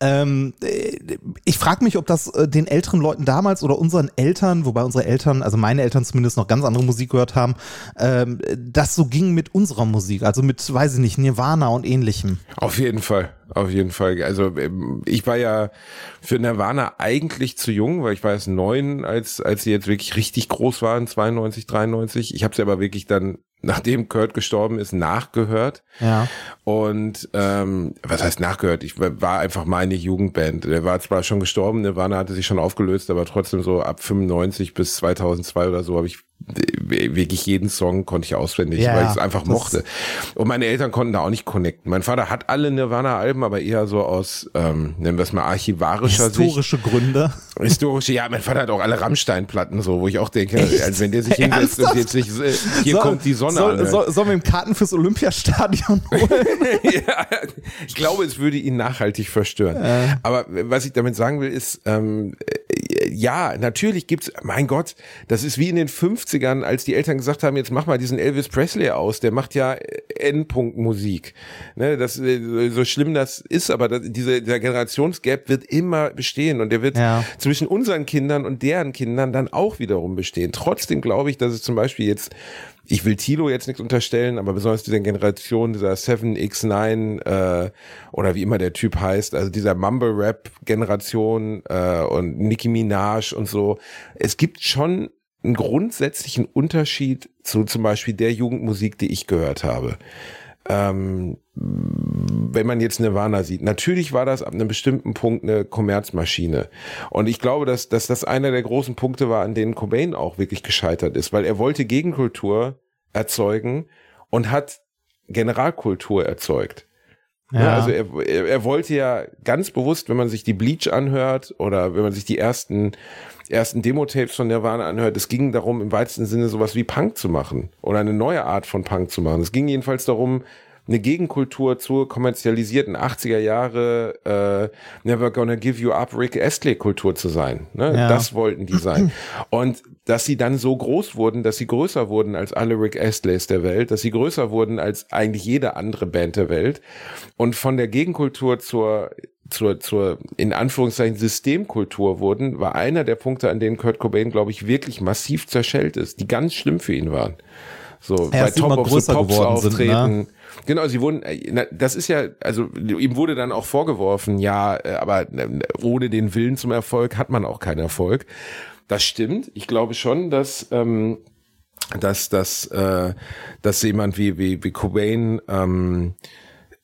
Ähm, äh, ich frage mich, ob das äh, den älteren Leuten damals oder unseren Eltern, wobei unsere Eltern, also meine Eltern zumindest noch ganz andere Musik gehört haben, ähm, das so ging mit unserer Musik. Also mit, weiß ich nicht, Nirvana und ähnlichem. Auf jeden Fall, auf jeden Fall. Also ähm, ich war ja für Nirvana eigentlich zu jung, weil ich war erst neun, als als sie jetzt wirklich richtig groß waren, 92, 93. Ich habe sie aber wirklich dann, nachdem Kurt gestorben ist, nachgehört. Ja. Und ähm, was heißt nachgehört? Ich war einfach meine Jugendband. Der war zwar schon gestorben, Nirvana hatte sich schon aufgelöst, aber trotzdem so ab 95 bis 2002 oder so habe ich wirklich jeden Song konnte ich auswendig, Ja, weil ich es einfach mochte. Und meine Eltern konnten da auch nicht connecten. Mein Vater hat alle Nirvana-Alben, aber eher so aus, ähm, nennen wir es mal archivarischer Sicht. Historische Gründe. Historische, ja, mein Vater hat auch alle Rammstein-Platten so, wo ich auch denke, also wenn der sich hinsetzt und jetzt nicht, äh, hier Soll- kommt die Sonne soll, an. ne? soll, sollen wir ihm Karten fürs Olympiastadion holen? ja, ich glaube, es würde ihn nachhaltig verstören. Aber was ich damit sagen will, ist, ähm, äh, ja, natürlich gibt's, mein Gott, das ist wie in den 50ern, als die Eltern gesagt haben, jetzt mach mal diesen Elvis Presley aus, der macht ja Endpunktmusik. Ne, das, äh, so schlimm das ist, aber das, diese, dieser Generationsgap wird immer bestehen und der wird Ja. zwischen unseren Kindern und deren Kindern dann auch wiederum bestehen. Trotzdem glaube ich, dass es zum Beispiel jetzt ich will Tilo jetzt nichts unterstellen, aber besonders dieser Generation, dieser 7x9 äh, oder wie immer der Typ heißt, also dieser Mumble-Rap-Generation äh, und Nicki Minaj und so. Es gibt schon einen grundsätzlichen Unterschied zu zum Beispiel der Jugendmusik, die ich gehört habe. Ähm, wenn man jetzt Nirvana sieht, natürlich war das ab einem bestimmten Punkt eine Kommerzmaschine. Und ich glaube, dass, dass das einer der großen Punkte war, an denen Cobain auch wirklich gescheitert ist, weil er wollte Gegenkultur erzeugen und hat Generalkultur erzeugt. Ja. also er, er, er wollte ja ganz bewusst, wenn man sich die Bleach anhört oder wenn man sich die ersten, ersten Demo-Tapes von Nirvana anhört, es ging darum, im weitesten Sinne sowas wie Punk zu machen oder eine neue Art von Punk zu machen. Es ging jedenfalls darum, eine Gegenkultur zur kommerzialisierten 80er Jahre äh, Never Gonna Give You Up Rick Astley Kultur zu sein. Ne? Ja. Das wollten die sein. Und dass sie dann so groß wurden, dass sie größer wurden als alle Rick Astleys der Welt, dass sie größer wurden als eigentlich jede andere Band der Welt und von der Gegenkultur zur zur, zur in Anführungszeichen Systemkultur wurden, war einer der Punkte, an denen Kurt Cobain, glaube ich, wirklich massiv zerschellt ist, die ganz schlimm für ihn waren. So Ja, bei Top of the Pops geworden sind, auftreten. ne? Genau, sie wurden, äh, das ist ja, also ihm wurde dann auch vorgeworfen, ja, äh, aber äh, ohne den Willen zum Erfolg hat man auch keinen Erfolg. Das stimmt. Ich glaube schon, dass ähm, dass dass äh, dass jemand wie wie wie Cobain ähm,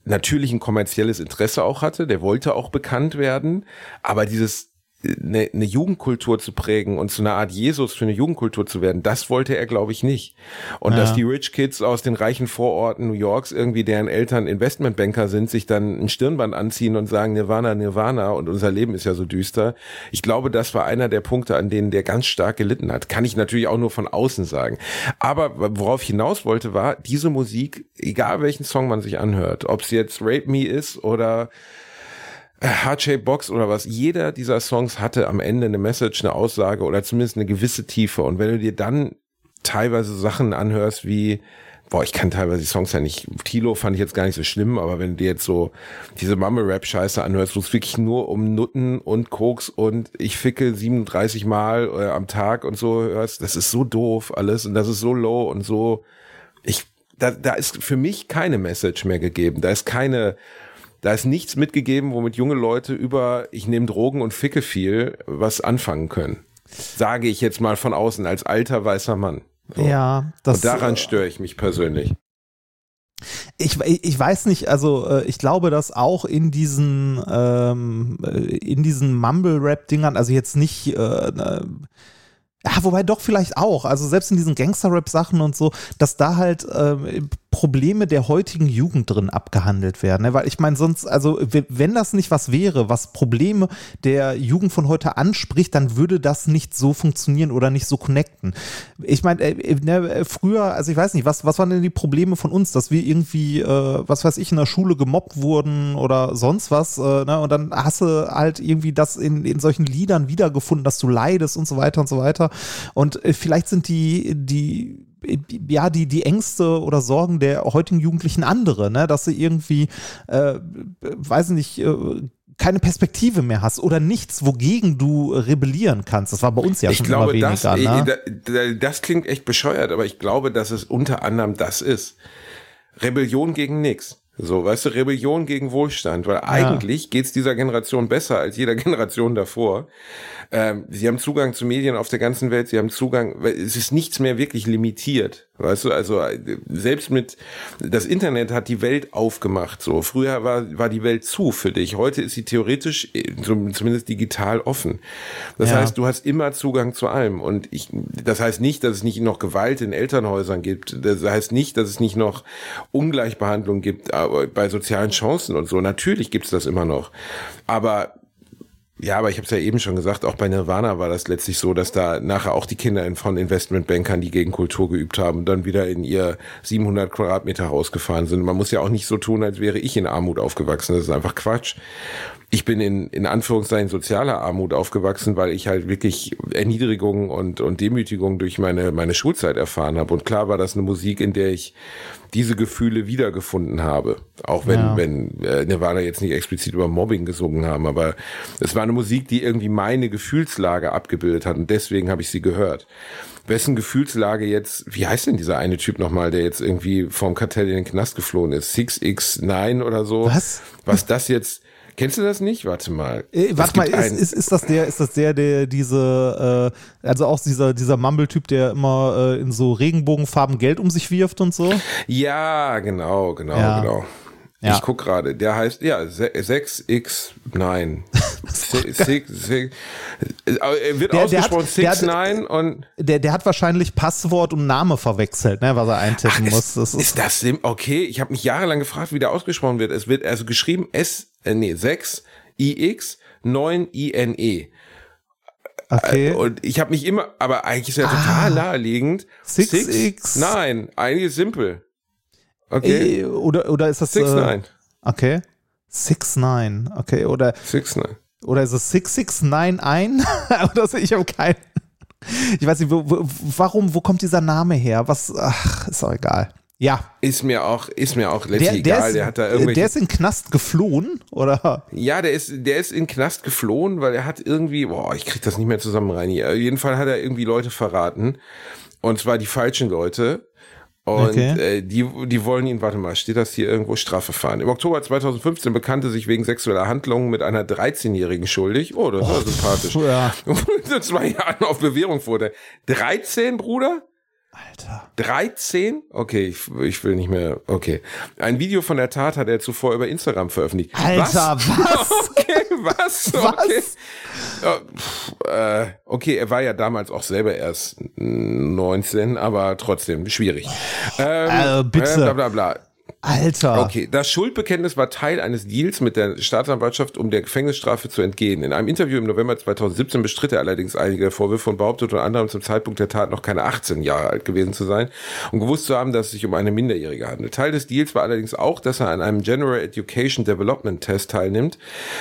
natürlich ein kommerzielles Interesse auch hatte, der wollte auch bekannt werden, aber dieses eine, eine Jugendkultur zu prägen und zu einer Art Jesus für eine Jugendkultur zu werden, das wollte er, glaube ich, nicht. Und dass die Rich Kids aus den reichen Vororten New Yorks irgendwie, deren Eltern Investmentbanker sind, sich dann ein Stirnband anziehen und sagen Nirvana, Nirvana und unser Leben ist ja so düster. Ich glaube, das war einer der Punkte, an denen der ganz stark gelitten hat. Kann ich natürlich auch nur von außen sagen. Aber worauf ich hinaus wollte, war, diese Musik, egal welchen Song man sich anhört, ob es jetzt Rape Me ist oder Heart-Shaped Box oder was, jeder dieser Songs hatte am Ende eine Message, eine Aussage oder zumindest eine gewisse Tiefe. Und wenn du dir dann teilweise Sachen anhörst wie, boah, ich kann teilweise die Songs ja nicht, Tilo fand ich jetzt gar nicht so schlimm, aber wenn du dir jetzt so diese Mumble-Rap-Scheiße anhörst, wo es wirklich nur um Nutten und Koks und ich ficke 37 Mal äh, am Tag und so hörst, das ist so doof alles und das ist so low und so, ich, da, da ist für mich keine Message mehr gegeben. Da ist keine, da ist nichts mitgegeben, womit junge Leute über ich nehme Drogen und ficke viel was anfangen können. Sage ich jetzt mal von außen als alter weißer Mann. So. Ja, das und daran störe ich mich persönlich. Ich, ich weiß nicht, also äh, ich glaube, dass auch in diesen ähm, äh, in diesen Mumble-Rap-Dingern, also jetzt nicht äh, äh, ja, wobei doch vielleicht auch. Also selbst in diesen Gangster-Rap-Sachen und so, dass da halt ähm, Probleme der heutigen Jugend drin abgehandelt werden. Ne? Weil ich meine, sonst, also wenn das nicht was wäre, was Probleme der Jugend von heute anspricht, dann würde das nicht so funktionieren oder nicht so connecten. Ich meine, äh, ne, früher, also ich weiß nicht, was, was waren denn die Probleme von uns, dass wir irgendwie, äh, was weiß ich, in der Schule gemobbt wurden oder sonst was, äh, ne? und dann hast du halt irgendwie das in, in solchen Liedern wiedergefunden, dass du leidest und so weiter und so weiter. Und äh, vielleicht sind die, die ja, die, die Ängste oder Sorgen der heutigen Jugendlichen andere, ne? dass sie irgendwie, äh, weiß nicht, äh, keine Perspektive mehr hast oder nichts, wogegen du rebellieren kannst. Das war bei uns ja ich schon glaube, immer das, weniger. Ne? das klingt echt bescheuert, aber ich glaube, dass es unter anderem das ist. Rebellion gegen nichts. So, weißt du, Rebellion gegen Wohlstand, weil eigentlich geht's dieser Generation besser als jeder Generation davor. Ähm, sie haben Zugang zu Medien auf der ganzen Welt, sie haben Zugang, es ist nichts mehr wirklich limitiert. Weißt du, also äh, selbst mit das Internet hat die Welt aufgemacht. So früher war war die Welt zu für dich. Heute ist sie theoretisch äh, zumindest digital offen. Das Ja. heißt, du hast immer Zugang zu allem. Und ich, das heißt nicht, dass es nicht noch Gewalt in Elternhäusern gibt. Das heißt nicht, dass es nicht noch Ungleichbehandlung gibt aber bei sozialen Chancen und so. Natürlich gibt's das immer noch. Aber ja, aber ich habe es ja eben schon gesagt, auch bei Nirvana war das letztlich so, dass da nachher auch die Kinder in- von Investmentbankern, die gegen Kultur geübt haben, dann wieder in ihr 700 Quadratmeter Haus gefahren sind. Man muss ja auch nicht so tun, als wäre ich in Armut aufgewachsen. Das ist einfach Quatsch. Ich bin in, in Anführungszeichen sozialer Armut aufgewachsen, weil ich halt wirklich Erniedrigung und, und Demütigung durch meine, meine Schulzeit erfahren habe. Und klar war das eine Musik, in der ich diese Gefühle wiedergefunden habe. Auch wenn, Ja. wenn äh, Nirvana jetzt nicht explizit über Mobbing gesungen haben, aber es war eine Musik, die irgendwie meine Gefühlslage abgebildet hat und deswegen habe ich sie gehört. Wessen Gefühlslage jetzt, wie heißt denn dieser eine Typ nochmal, der jetzt irgendwie vom Kartell in den Knast geflohen ist? 6x9 oder so? Was? Was das jetzt, kennst du das nicht? Warte mal. Äh, warte mal, ist, ist, ist das der, ist das der, der diese, äh, also auch dieser, dieser Mumble-Typ, der immer äh, in so Regenbogenfarben Geld um sich wirft und so? Ja, genau, genau, Ja. genau. Ja. Ich guck gerade, der heißt, ja, 6x9. Six, six, six, äh, er wird Der- ausgesprochen der hat- 6-9 und Der, der hat wahrscheinlich Passwort und Name verwechselt, ne, was er eintippen Ach, muss. ist, Das ist, das sim- okay? Ich habe mich jahrelang gefragt, wie der ausgesprochen wird. Es wird also geschrieben S, äh, nee, 6 IX 9 INE. okay. Äh, Und ich habe mich immer, aber eigentlich ist ja total naheliegend. 6X. Nein, eigentlich ist simpel. Okay. Äh, oder, oder ist das 6 äh, 9 Okay. 6-9, okay. Oder, 6 9 oder ist es 6691? oder so, ich habe keinen. Ich weiß nicht, wo, wo, warum, wo kommt dieser Name her? Was, ach, ist auch egal. Ja. Ist mir auch, ist mir auch Der, letztlich der, egal. ist, der hat da irgendwelche. der ist in Knast geflohen, oder? Ja, der ist, der ist in Knast geflohen, weil er hat irgendwie, boah, ich krieg das nicht mehr zusammen rein hier. Auf jeden Fall hat er irgendwie Leute verraten. Und zwar die falschen Leute. Und Okay. äh, die, die wollen ihn, warte mal, steht das hier irgendwo, Strafverfahren. Im Oktober 2015 bekannte sich wegen sexueller Handlungen mit einer 13-Jährigen schuldig. Oh, das war sympathisch. Ja. Und zwei Jahren auf Bewährung wurde. 13, Bruder? Alter. 13? Okay, ich, ich will nicht mehr. Okay. Ein Video von der Tat hat er zuvor über Instagram veröffentlicht. Alter, was? Okay, was? Was? Okay. Äh, okay, er war ja damals auch selber erst 19, aber trotzdem schwierig. Ähm, Äh, bitte. Bla bla bla. Alter. Okay, das Schuldbekenntnis war Teil eines Deals mit der Staatsanwaltschaft, um der Gefängnisstrafe zu entgehen. In einem Interview im November 2017 bestritt er allerdings einige Vorwürfe und behauptete unter anderem zum Zeitpunkt der Tat noch keine 18 Jahre alt gewesen zu sein und gewusst zu haben, dass es sich um eine Minderjährige handelt. Teil des Deals war allerdings auch, dass er an einem General Education Development Test teilnimmt,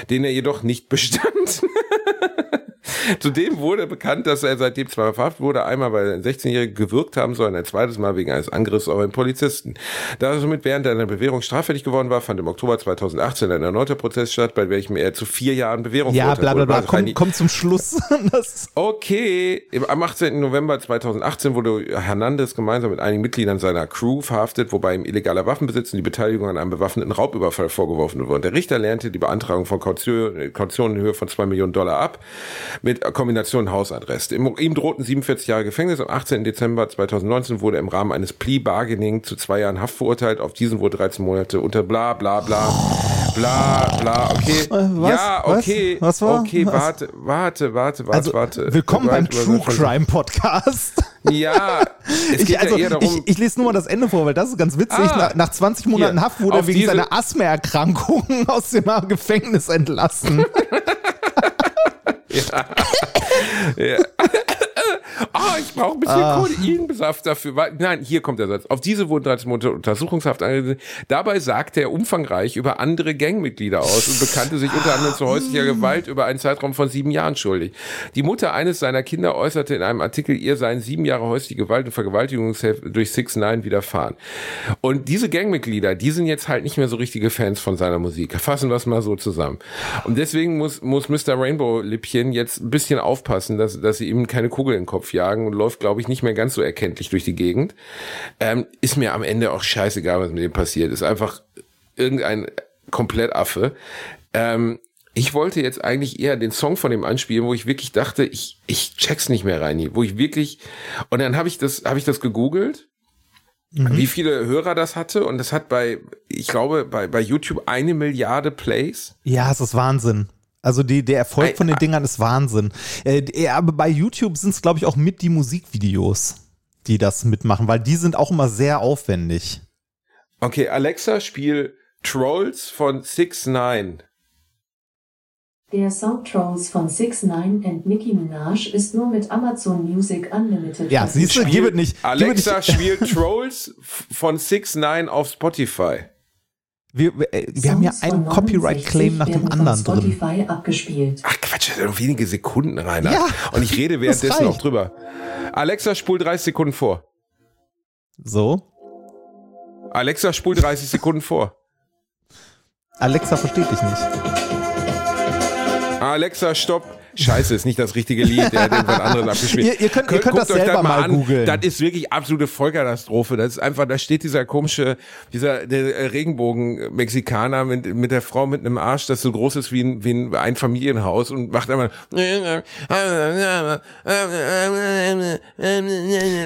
den er jedoch nicht bestand. Zudem wurde bekannt, dass er seitdem zweimal verhaftet wurde, einmal weil er ein 16-Jähriger gewirkt haben soll und ein zweites Mal wegen eines Angriffs auf einen Polizisten. Da er somit während einer Bewährung straffällig geworden war, fand im Oktober 2018 ein erneuter Prozess statt, bei welchem er zu vier Jahren Bewährung Ja, verurteilt bla bla wurde. bla. Also Komm, komm zum Schluss. Okay, am 18. November 2018 wurde Hernandez gemeinsam mit einigen Mitgliedern seiner Crew verhaftet, wobei ihm illegaler Waffenbesitz und die Beteiligung an einem bewaffneten Raubüberfall vorgeworfen wurde. Der Richter lernte die Beantragung von Kaution, Kaution in Höhe von zwei Millionen Dollar ab. Mit Kombination Hausadresse. Ihm, drohten 47 Jahre Gefängnis. Am 18. Dezember 2019 wurde er im Rahmen eines Plea Bargaining zu zwei Jahren Haft verurteilt. Auf diesen wurde 13 Monate unter bla bla bla bla bla. Okay. was? Ja, Was? okay. Was war? Okay, Was? warte, warte, warte, warte, Also, warte. willkommen beim True Crime Podcast. Ja, es geht Ich, also, ja eher darum. ich, ich lese nur mal das Ende vor, weil das ist ganz witzig. Ah, nach, nach 20 Monaten hier, Haft wurde er wegen seiner Asthmaerkrankung aus dem Gefängnis entlassen. yeah. Ah, ich brauche ein bisschen Ah. Kodeinbesaft dafür. Nein, hier kommt der Satz. Auf diese wurden 13 Monate Untersuchungshaft angesetzt. Dabei sagte er umfangreich über andere Gangmitglieder aus und bekannte sich unter anderem zu häuslicher Gewalt über einen Zeitraum von sieben Jahren schuldig. Die Mutter eines seiner Kinder äußerte in einem Artikel, ihr seien sieben Jahre häusliche Gewalt und Vergewaltigung durch Six Nine widerfahren. Und diese Gangmitglieder, die sind jetzt halt nicht mehr so richtige Fans von seiner Musik. Fassen wir es mal so zusammen. Und deswegen muss, muss Mr. Rainbow Lippchen jetzt ein bisschen aufpassen, dass, dass sie ihm keine Kugel in den Kopf jagen und läuft, glaube ich, nicht mehr ganz so erkenntlich durch die Gegend. Ähm, ist mir am Ende auch scheißegal, was mit dem passiert. Ist einfach irgendein Komplettaffe. Ähm, ich wollte jetzt eigentlich eher den Song von dem anspielen, wo ich wirklich dachte, ich, ich check's nicht mehr rein, wo ich wirklich, und dann habe ich das, habe ich das gegoogelt, wie viele Hörer das hatte, und das hat bei, ich glaube, bei, bei YouTube eine Milliarde Plays. Ja, es ist Wahnsinn. Also die, der Erfolg von den ei. Dingern ist Wahnsinn. Äh, ja, aber bei YouTube sind es, glaube ich, auch mit die Musikvideos, die das mitmachen, weil die sind auch immer sehr aufwendig. Okay, Alexa, spiel Trolls von 6 9 Der Song Trolls von 6 9 and Nicki Minaj ist nur mit Amazon Music Unlimited. Ja, siehst du, gib es nicht. Alexa, spielt Trolls von 6 9 auf Spotify. Wir, wir, äh, wir haben ja einen Copyright-Claim 69 nach dem anderen drin. Abgespielt. Ach Quatsch, das sind nur wenige Sekunden rein. Ja, und ich rede währenddessen noch drüber. Alexa, spul 30 Sekunden vor. So. Alexa, spul 30 Sekunden vor. Alexa versteht dich nicht. Alexa, stopp. Scheiße, ist nicht das richtige Lied, der hat irgendwas anderes abgespielt. Ihr- ihr könnt- ihr könnt Guckt das euch selber mal googeln. Das ist wirklich absolute Vollkatastrophe. Das ist einfach, da steht dieser komische, dieser der Regenbogen-Mexikaner mit, mit der Frau mit einem Arsch, das so groß ist wie ein, wie ein Einfamilienhaus und macht einmal und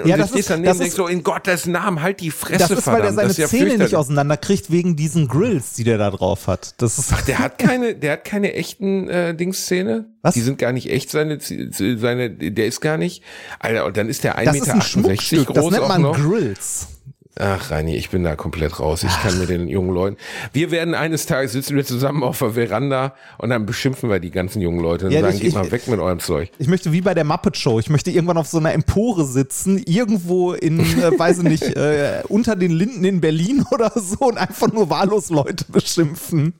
Ja, das das ist- dann das ist- so, in Gottes Namen, halt die Fresse, Das ist, weil er verdammt. seine das ja Zähne nicht auseinanderkriegt wegen diesen Grills, die der da drauf hat. Das ist, Der hat keine, der hat keine echten äh, Dingsszene. Was? Die sind gar nicht echt, seine, seine, der ist gar nicht. Alter, und dann ist der 1,68 das ist ein Meter groß Das nennt auch man noch. Grills. Ach, Reini, ich bin da komplett raus. Ich kann mit den jungen Leuten. Wir werden eines Tages sitzen wir zusammen auf der Veranda und dann beschimpfen wir die ganzen jungen Leute und Ja, sagen, ich- geht ich- mal weg mit eurem Zeug. Ich möchte wie bei der Muppet Show, ich möchte irgendwann auf so einer Empore sitzen, irgendwo in, äh, weiß ich nicht, äh, unter den Linden in Berlin oder so und einfach nur wahllos Leute beschimpfen.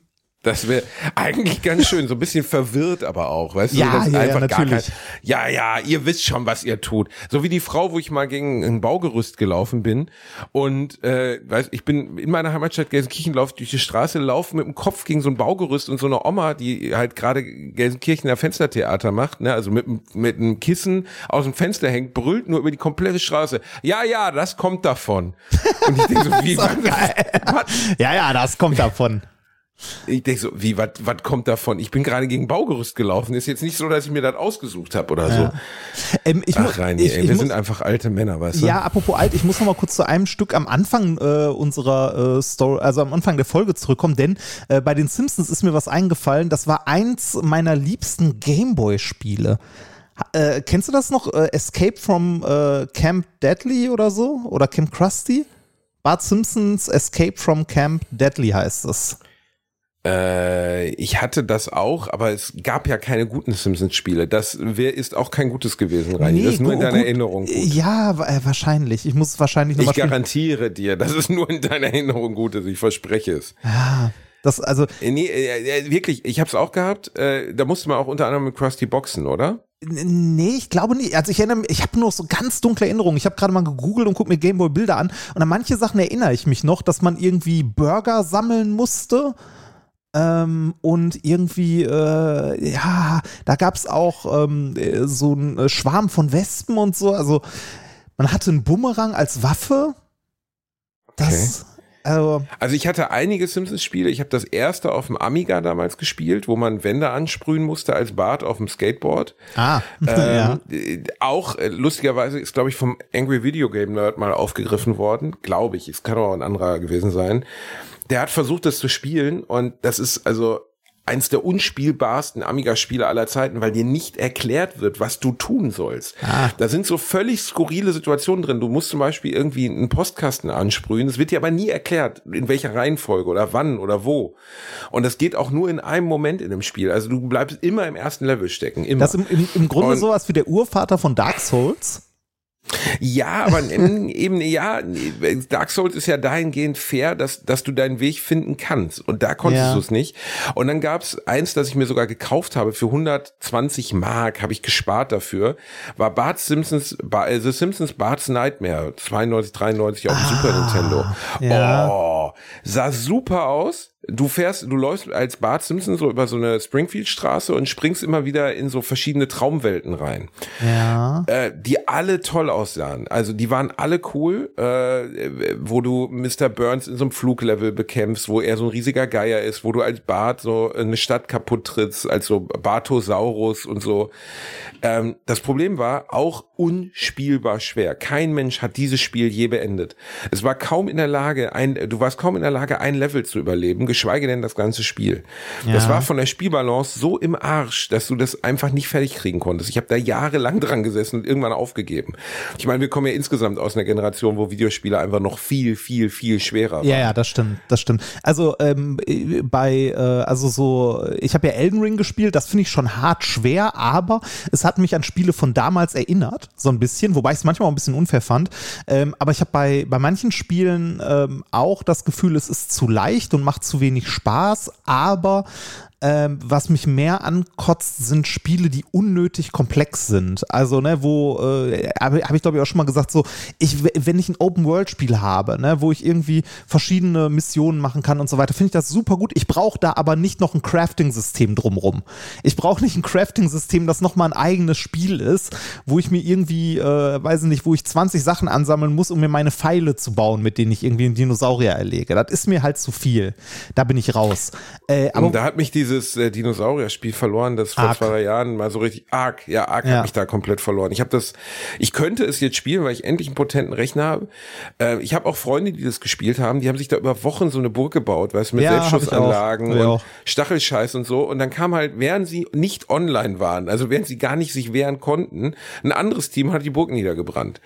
Das wäre eigentlich ganz schön, so ein bisschen verwirrt aber auch, weißt Ja, du? Das ja, ja, einfach natürlich. Gar kein, ja, ja, ihr wisst schon, was ihr tut. So wie die Frau, wo ich mal gegen ein Baugerüst gelaufen bin und äh, weiß, ich bin in meiner Heimatstadt Gelsenkirchen lauf durch die Straße, laufe mit dem Kopf gegen so ein Baugerüst und so eine Oma, die halt gerade Gelsenkirchener Fenstertheater macht, ne, also mit, mit einem Kissen aus dem Fenster hängt, brüllt nur über die komplette Straße. Ja, ja, das kommt davon. Und ich denke so, wie, was, was, Ja, ja, das kommt davon. Ich denke so, wie, was kommt davon? Ich bin gerade gegen Baugerüst gelaufen. Ist jetzt nicht so, dass ich mir das ausgesucht habe oder so. Ähm, ich Ach, Reini, ich, ich wir muss, sind einfach alte Männer, weißt du? Ja, apropos alt, ich muss noch mal kurz zu einem Stück am Anfang äh, unserer äh, Story, also am Anfang der Folge zurückkommen, denn äh, bei den Simpsons ist mir was eingefallen, das war eins meiner liebsten Gameboy-Spiele. Äh, kennst du das noch? Äh, Escape from äh, Camp Deadly oder so? Oder Camp Krusty? Bart Simpsons Escape from Camp Deadly heißt es. Äh, ich hatte das auch, aber es gab ja keine guten Simpsons-Spiele. Das wär, ist auch kein gutes gewesen, Reini. das ist nur in deiner gut. Erinnerung gut. Ja, äh, wahrscheinlich. Ich muss es wahrscheinlich Ich nochmal spielen. garantiere dir, dass es nur in deiner Erinnerung gut ist. Ich verspreche es. Das, also, Äh, Nee, äh, wirklich, ich habe es auch gehabt. Da musste man auch unter anderem mit Krusty boxen, oder? Nee, ich glaube nicht. Also ich erinnere mich, ich habe nur so ganz dunkle Erinnerungen. Ich habe gerade mal gegoogelt und gucke mir Gameboy Bilder an und an manche Sachen erinnere ich mich noch, dass man irgendwie Burger sammeln musste. Ähm, und irgendwie, äh, ja, da gab es auch ähm, äh, so einen äh, Schwarm von Wespen und so. Also man hatte einen Bumerang als Waffe. Das, Also, Also ich hatte einige Simpsons-Spiele. Ich habe das erste auf dem Amiga damals gespielt, wo man Wände ansprühen musste als Bart auf dem Skateboard. ah, ja. Ähm, äh, Auch äh, lustigerweise ist, glaube ich, vom Angry Video Game Nerd mal aufgegriffen worden. Glaube ich. Es kann auch ein anderer gewesen sein. Der hat versucht, das zu spielen und das ist also eins der unspielbarsten Amiga-Spiele aller Zeiten, weil dir nicht erklärt wird, was du tun sollst. Da sind so völlig skurrile Situationen drin. Du musst zum Beispiel irgendwie einen Postkasten ansprühen. Es wird dir aber nie erklärt, in welcher Reihenfolge oder wann oder wo. Und das geht auch nur in einem Moment in dem Spiel. Also du bleibst immer im ersten Level stecken. Immer. Das ist im, im, im Grunde Und- sowas wie der Urvater von Dark Souls. Ja, aber eben, ja, Dark Souls ist ja dahingehend fair, dass, dass du deinen Weg finden kannst. Und da konntest Ja. du es nicht. Und dann gab's eins, das ich mir sogar gekauft habe für 120 Mark, habe ich gespart dafür, war Bart Simpsons, Ba- äh, The Simpsons Bart's Nightmare, 92, 93 auf dem Super Nintendo. ja. Oh, sah super aus. Du fährst, du läufst als Bart Simpson so über so eine Springfield-Straße und springst immer wieder in so verschiedene Traumwelten rein Ja. äh, die alle toll aussahen. Also die waren alle cool, äh, wo du Mr. Burns in so einem Fluglevel bekämpfst, wo er so ein riesiger Geier ist, wo du als Bart so eine Stadt kaputt trittst, als so Bartosaurus und so. Ähm, das Problem war auch unspielbar schwer. Kein Mensch hat dieses Spiel je beendet. Es war kaum in der Lage, ein, du warst kaum in der Lage, ein Level zu überleben, geschweige denn das ganze Spiel. Das Ja. war von der Spielbalance so im Arsch, dass du das einfach nicht fertig kriegen konntest. Ich habe da jahrelang dran gesessen und irgendwann aufgegeben. Ich meine, wir kommen ja insgesamt aus einer Generation, wo Videospiele einfach noch viel, viel, viel schwerer waren. Ja, ja, das stimmt, das stimmt. Also ähm, äh, bei, äh, also so, ich habe ja Elden Ring gespielt, das finde ich schon hart schwer, aber es hat mich an Spiele von damals erinnert, so ein bisschen, wobei ich es manchmal auch ein bisschen unfair fand. Ähm, aber ich habe bei, bei manchen Spielen ähm, auch das Gefühl, es ist zu leicht und macht zu wenig Spaß, aber ähm, was mich mehr ankotzt, sind Spiele, die unnötig komplex sind. Also, ne, wo, äh, habe hab ich glaube ich auch schon mal gesagt, so, ich, wenn ich ein Open-World-Spiel habe, ne, wo ich irgendwie verschiedene Missionen machen kann und so weiter, finde ich das super gut. Ich brauche da aber nicht noch ein Crafting-System drumrum. Ich brauche nicht ein Crafting-System, das nochmal ein eigenes Spiel ist, wo ich mir irgendwie, äh, weiß ich nicht, wo ich 20 Sachen ansammeln muss, um mir meine Pfeile zu bauen, mit denen ich irgendwie einen Dinosaurier erlege. Das ist mir halt zu viel. Da bin ich raus. Äh, aber Und da hat mich dieses äh, Dinosaurier-Spiel verloren, das vor Ark. zwei Jahren mal so richtig arg, ja, arg Ja. hat mich da komplett verloren. Ich habe das, ich könnte es jetzt spielen, weil ich endlich einen potenten Rechner habe. Äh, ich habe auch Freunde, die das gespielt haben, die haben sich da über Wochen so eine Burg gebaut, weißt du, mit Ja, ich Selbstschussanlagen ich und auch. Stachelscheiß und so. Und dann kam halt, während sie nicht online waren, also während sie gar nicht sich wehren konnten, ein anderes Team hat die Burg niedergebrannt.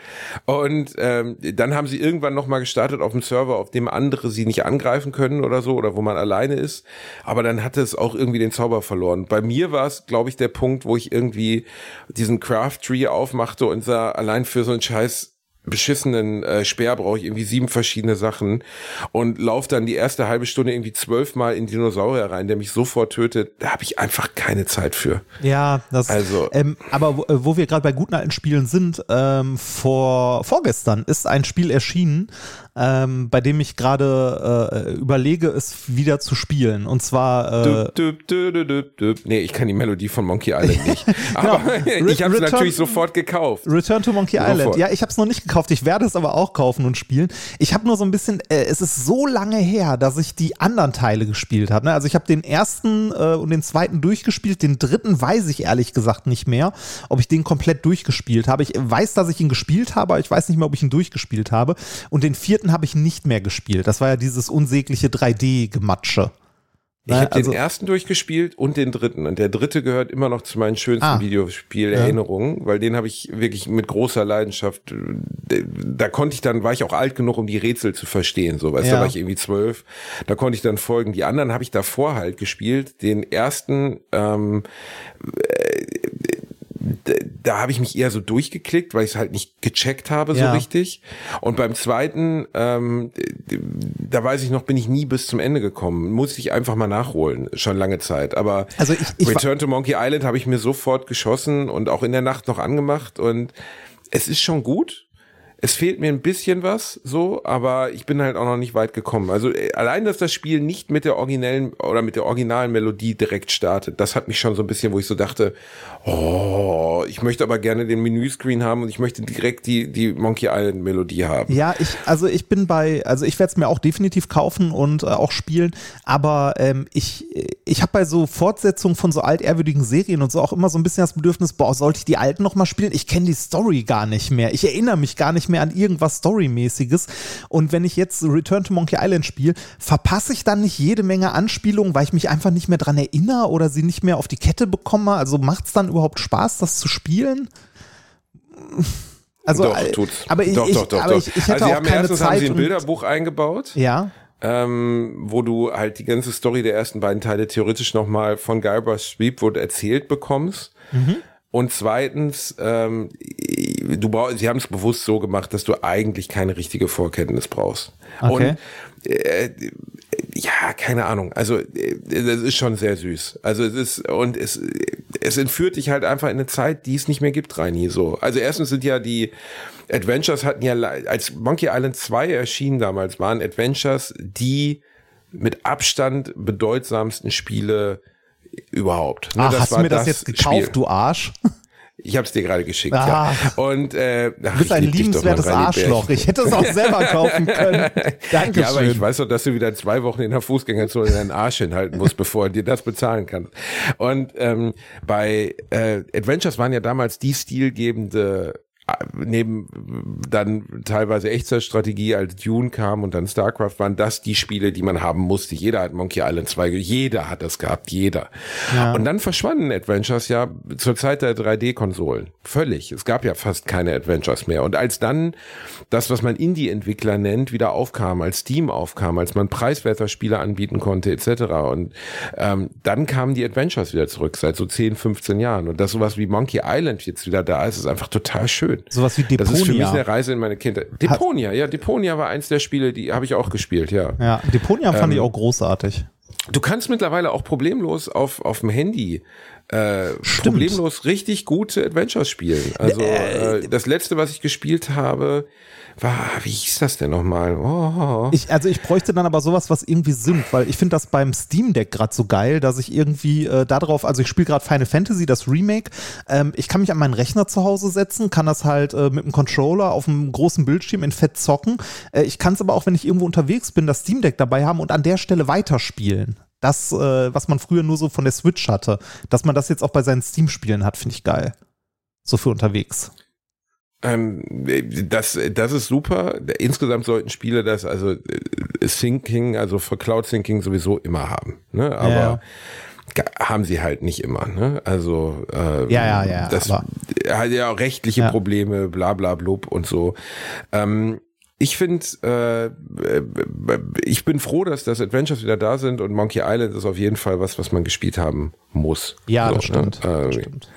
Und ähm, dann haben sie irgendwann nochmal gestartet auf dem Server, auf dem andere sie nicht angreifen können oder so, oder wo man alleine ist. Aber dann hatte es auch irgendwie den Zauber verloren. Bei mir war es, glaube ich, der Punkt, wo ich irgendwie diesen Craft Tree aufmachte und sah, allein für so einen Scheiß beschissenen äh, Speer brauche ich irgendwie sieben verschiedene Sachen und lauf dann die erste halbe Stunde irgendwie zwölfmal in Dinosaurier rein, der mich sofort tötet. Da habe ich einfach keine Zeit für. Ja, das. Also- ähm, aber wo, äh, wo wir gerade bei guten alten Spielen sind, ähm, vor vorgestern ist ein Spiel erschienen, ähm, bei dem ich gerade äh, überlege, es wieder zu spielen. Und zwar äh, Düb, düb, düb, düb. Nee, ich kann die Melodie von Monkey Island nicht. Aber Genau. ich habe es natürlich sofort gekauft. Return to Monkey Sofort. Island. Ja, ich habe es noch nicht gekauft. Ich werde es aber auch kaufen und spielen. Ich habe nur so ein bisschen, äh, es ist so lange her, dass ich die anderen Teile gespielt habe. Ne? Also ich habe den ersten äh, und den zweiten durchgespielt. Den dritten weiß ich ehrlich gesagt nicht mehr, ob ich den komplett durchgespielt habe. Ich weiß, dass ich ihn gespielt habe, aber ich weiß nicht mehr, ob ich ihn durchgespielt habe. Und den vierten habe ich nicht mehr gespielt. Das war ja dieses unsägliche 3D-Gematsche. Ich Ne, habe also- den ersten durchgespielt und den dritten. Und der dritte gehört immer noch zu meinen schönsten Ah. Videospiel-Erinnerungen, weil den habe ich wirklich mit großer Leidenschaft. äh, Da konnte ich dann, war ich auch alt genug, um die Rätsel zu verstehen. So, weißt du, Ja. da war ich irgendwie zwölf. Da konnte ich dann folgen. Die anderen habe ich davor halt gespielt. Den ersten, ähm, d- da habe ich mich eher so durchgeklickt, weil ich es halt nicht gecheckt habe so Ja. richtig. Und beim zweiten, ähm, da weiß ich noch, bin ich nie bis zum Ende gekommen. Muss ich einfach mal nachholen, schon lange Zeit. Aber Also ich- ich Return to Monkey Island habe ich mir sofort geschossen und auch in der Nacht noch angemacht und es ist schon gut. Es fehlt mir ein bisschen was, so, aber ich bin halt auch noch nicht weit gekommen. Also äh, allein, dass das Spiel nicht mit der originellen oder mit der originalen Melodie direkt startet, das hat mich schon so ein bisschen, wo ich so dachte, oh, ich möchte aber gerne den Menüscreen haben und ich möchte direkt die, die Monkey Island Melodie haben. Ja, ich, also ich bin bei, also ich werde es mir auch definitiv kaufen und äh, auch spielen, aber ähm, ich, ich habe bei so Fortsetzungen von so altehrwürdigen Serien und so auch immer so ein bisschen das Bedürfnis, boah, sollte ich die alten nochmal spielen? Ich kenne die Story gar nicht mehr. Ich erinnere mich gar nicht mehr an irgendwas Storymäßiges. Und wenn ich jetzt Return to Monkey Island spiele, verpasse ich dann nicht jede Menge Anspielungen, weil ich mich einfach nicht mehr dran erinnere oder sie nicht mehr auf die Kette bekomme? Also macht es dann überhaupt Spaß, das zu spielen? Also, doch, äh, tut's. aber ich, doch, ich, doch, doch, aber doch. ich, ich hätte also sie auch haben keine erstens Zeit. haben sie ein Bilderbuch eingebaut. ja, ähm, wo du halt die ganze Story der ersten beiden Teile theoretisch nochmal von Guybrush Threepwood erzählt bekommst. Und zweitens, ähm, du brauchst, sie haben es bewusst so gemacht, dass du eigentlich keine richtige Vorkenntnis brauchst. Okay. Und äh, ja, keine Ahnung. Also äh, das ist schon sehr süß. Also es ist und es es entführt dich halt einfach in eine Zeit, die es nicht mehr gibt, Reini. So. Also erstens sind ja die Adventures hatten ja als Monkey Island 2 erschien damals waren Adventures die mit Abstand bedeutsamsten Spiele überhaupt. Ne, Ach, hast du mir das, jetzt gekauft, Spiel. du Arsch? Ich habe es dir gerade geschickt, Ah. ja. Und äh, ach, Du bist ein liebenswertes Arschloch. Ich hätte es auch selber kaufen können. Dankeschön. Ja, aber ich weiß doch, dass du wieder zwei Wochen in der Fußgängerzone deinen Arsch hinhalten musst, bevor er dir das bezahlen kann. Und ähm, bei äh, Adventures waren ja damals die stilgebende neben dann teilweise Echtzeitstrategie als Dune kam und dann StarCraft waren das die Spiele, die man haben musste. Jeder hat Monkey Island 2, jeder hat das gehabt, jeder. Und dann verschwanden Adventures ja zur Zeit der 3D-Konsolen. Völlig. Es gab ja fast keine Adventures mehr. Und als dann das, was man Indie-Entwickler nennt, wieder aufkam, als Steam aufkam, als man preiswerter Spiele anbieten konnte, etc. Und ähm, dann kamen die Adventures wieder zurück, seit so 10, 15 Jahren. Und dass sowas wie Monkey Island jetzt wieder da ist, ist einfach total schön. Sowas wie Das ist für mich Deponia. eine Reise in meine Kindheit. Deponia, ja, Deponia war eins der Spiele, die habe ich auch gespielt, ja. Ja, Deponia fand Ähm, ich auch großartig. Du kannst mittlerweile auch problemlos auf, auf dem Handy äh, problemlos richtig gute Adventures spielen. Also äh, das letzte, was ich gespielt habe, wie hieß das denn nochmal? Oh. Ich, also ich bräuchte dann aber sowas, was irgendwie Sinn, weil ich finde das beim Steam Deck gerade so geil, dass ich irgendwie äh, darauf, also ich spiele gerade Final Fantasy, das Remake, ähm, ich kann mich an meinen Rechner zu Hause setzen, kann das halt äh, mit dem Controller auf einem großen Bildschirm in Fett zocken. Äh, ich kann es aber auch, wenn ich irgendwo unterwegs bin, das Steam Deck dabei haben und an der Stelle weiterspielen. Das, äh, was man früher nur so von der Switch hatte, dass man das jetzt auch bei seinen Steam-Spielen hat, finde ich geil. So für unterwegs. Ähm, das, das ist super. Insgesamt sollten Spiele das, also äh, Syncing, also für Cloud Syncing sowieso immer haben. Ne? Aber Ja. haben sie halt nicht immer. Ne? Also äh, Ja, ja, ja, das hat ja auch rechtliche Ja. Probleme, bla bla blub und so. Ähm, ich finde, äh, äh, ich bin froh, dass das Adventures wieder da sind und Monkey Island ist auf jeden Fall was, was man gespielt haben muss. Ja, So, das stimmt. Ne? Das Äh, stimmt.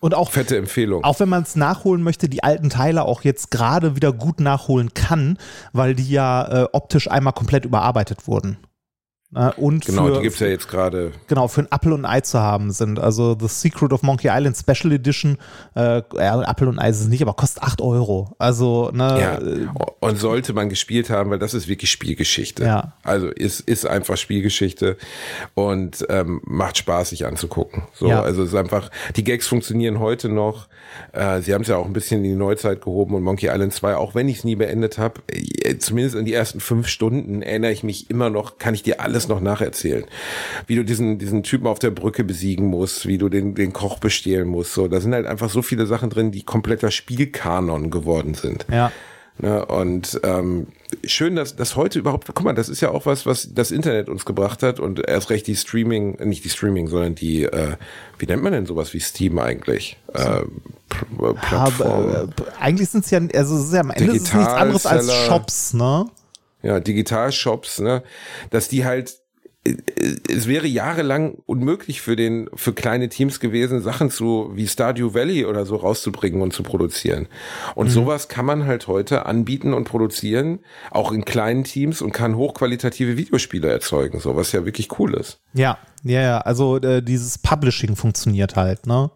Und auch Fette Empfehlung. Auch wenn man es nachholen möchte, die alten Teile auch jetzt gerade wieder gut nachholen kann, weil die ja äh, optisch einmal komplett überarbeitet wurden. Äh, und genau, für, die gibt's ja jetzt gerade. genau, für ein Apple und ein Ei zu haben sind. Also The Secret of Monkey Island Special Edition, äh, ja, Apple und Ei ist es nicht, aber kostet 8 Euro. Also, ne, Ja, äh, und sollte man gespielt haben, weil das ist wirklich Spielgeschichte. Ja. Also ist, ist einfach Spielgeschichte und ähm, macht Spaß, sich anzugucken. So, Ja. also es ist einfach, die Gags funktionieren heute noch. Äh, sie haben es ja auch ein bisschen in die Neuzeit gehoben und Monkey Island 2, auch wenn ich es nie beendet habe, äh, zumindest in die ersten fünf Stunden erinnere ich mich immer noch, kann ich dir alles noch nacherzählen. Wie du diesen, diesen Typen auf der Brücke besiegen musst, wie du den, den Koch bestehlen musst. So, da sind halt einfach so viele Sachen drin, die kompletter Spielkanon geworden sind. ja. Ne, und ähm, schön, dass das heute überhaupt, guck mal, das ist ja auch was, was das Internet uns gebracht hat und erst recht die Streaming, äh, nicht die Streaming, sondern die, äh, wie nennt man denn sowas wie Steam eigentlich? Äh, P- Plattform. Aber, äh, eigentlich sind es ja, also es ist ja am Ende nichts anderes als. Shops, ne? Ja, Digitalshops, ne, dass die halt äh, es wäre jahrelang unmöglich für den für kleine Teams gewesen, Sachen zu wie Stardew Valley oder so rauszubringen und zu produzieren. Und sowas kann man halt heute anbieten und produzieren, auch in kleinen Teams und kann hochqualitative Videospiele erzeugen, so was ja wirklich cool ist. Ja, ja, ja. Also äh, dieses Publishing funktioniert halt, ne?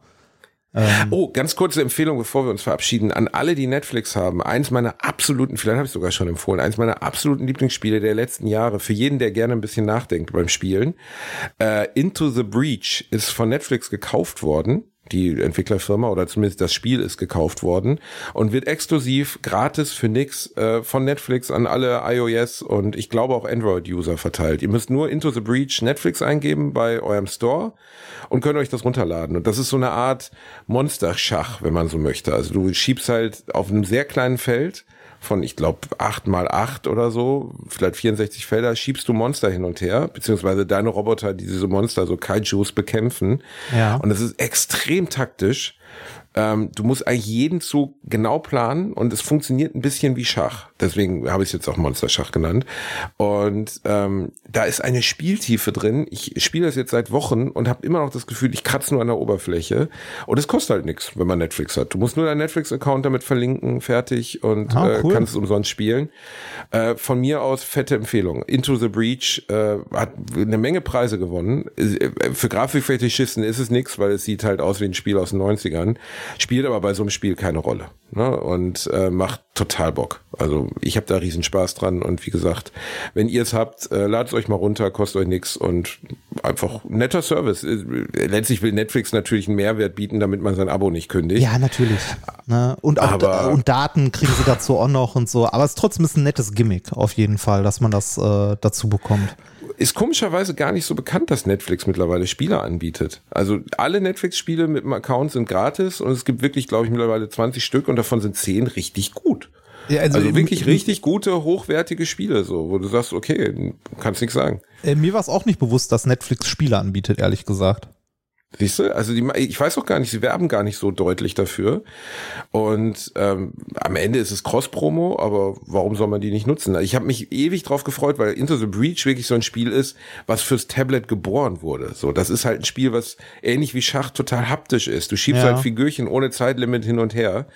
Oh, ganz kurze Empfehlung, bevor wir uns verabschieden, an alle, die Netflix haben. Eins meiner absoluten, vielleicht habe ich sogar schon empfohlen, eins meiner absoluten Lieblingsspiele der letzten Jahre, für jeden, der gerne ein bisschen nachdenkt beim Spielen. Äh, Into the Breach ist von Netflix gekauft worden die Entwicklerfirma oder zumindest das Spiel ist gekauft worden und wird exklusiv gratis für nix äh, von Netflix an alle iOS und ich glaube auch Android-User verteilt. Ihr müsst nur Into the Breach Netflix eingeben bei eurem Store und könnt euch das runterladen. Und das ist so eine Art Monster-Schach, wenn man so möchte. Also du schiebst halt auf einem sehr kleinen Feld von, ich glaube, acht mal acht oder so, vielleicht 64 Felder, schiebst du Monster hin und her, beziehungsweise deine Roboter, die diese Monster, so Kaijus, bekämpfen. Ja. Und das ist extrem taktisch. Ähm, du musst eigentlich jeden Zug genau planen und es funktioniert ein bisschen wie Schach. Deswegen habe ich es jetzt auch Monster-Schach genannt. Und ähm, da ist eine Spieltiefe drin. Ich spiele das jetzt seit Wochen und habe immer noch das Gefühl, ich kratze nur an der Oberfläche. Und es kostet halt nichts, wenn man Netflix hat. Du musst nur deinen Netflix-Account damit verlinken, fertig und Ah, äh, cool. kannst es umsonst spielen. Äh, von mir aus fette Empfehlung. Into the Breach äh, hat eine Menge Preise gewonnen. Äh, Für Grafikfetischisten ist es nichts, weil es sieht halt aus wie ein Spiel aus den 90ern. Spielt aber bei so einem Spiel keine Rolle. Ne? Und äh, macht total Bock. Also ich habe da riesen Spaß dran und wie gesagt, wenn ihr es habt, äh, ladet es euch mal runter, kostet euch nichts und einfach netter Service. Äh, Letztlich will Netflix natürlich einen Mehrwert bieten, damit man sein Abo nicht kündigt. Ja, natürlich. Ne? Und auch Aber- und Daten kriegen sie dazu auch noch und so. Aber es ist trotzdem ist ein nettes Gimmick auf jeden Fall, dass man das äh, dazu bekommt. Ist komischerweise gar nicht so bekannt, dass Netflix mittlerweile Spiele anbietet. Also alle Netflix-Spiele mit dem Account sind gratis und es gibt wirklich, glaube ich, mittlerweile 20 Stück und davon sind 10 richtig gut. Ja, Also, im- wirklich richtig gute, hochwertige Spiele, so, wo du sagst, okay, kannst nichts sagen. Äh, mir war es auch nicht bewusst, dass Netflix Spiele anbietet, ehrlich gesagt. Siehst du? Also die, ich weiß auch gar nicht, sie werben gar nicht so deutlich dafür. Und ähm, am Ende ist es Cross-Promo, aber warum soll man die nicht nutzen? Ich habe mich ewig drauf gefreut, weil Into the Breach wirklich so ein Spiel ist, was fürs Tablet geboren wurde. So, das ist halt ein Spiel, was ähnlich wie Schach total haptisch ist. Du schiebst Ja. halt Figürchen ohne Zeitlimit hin und her.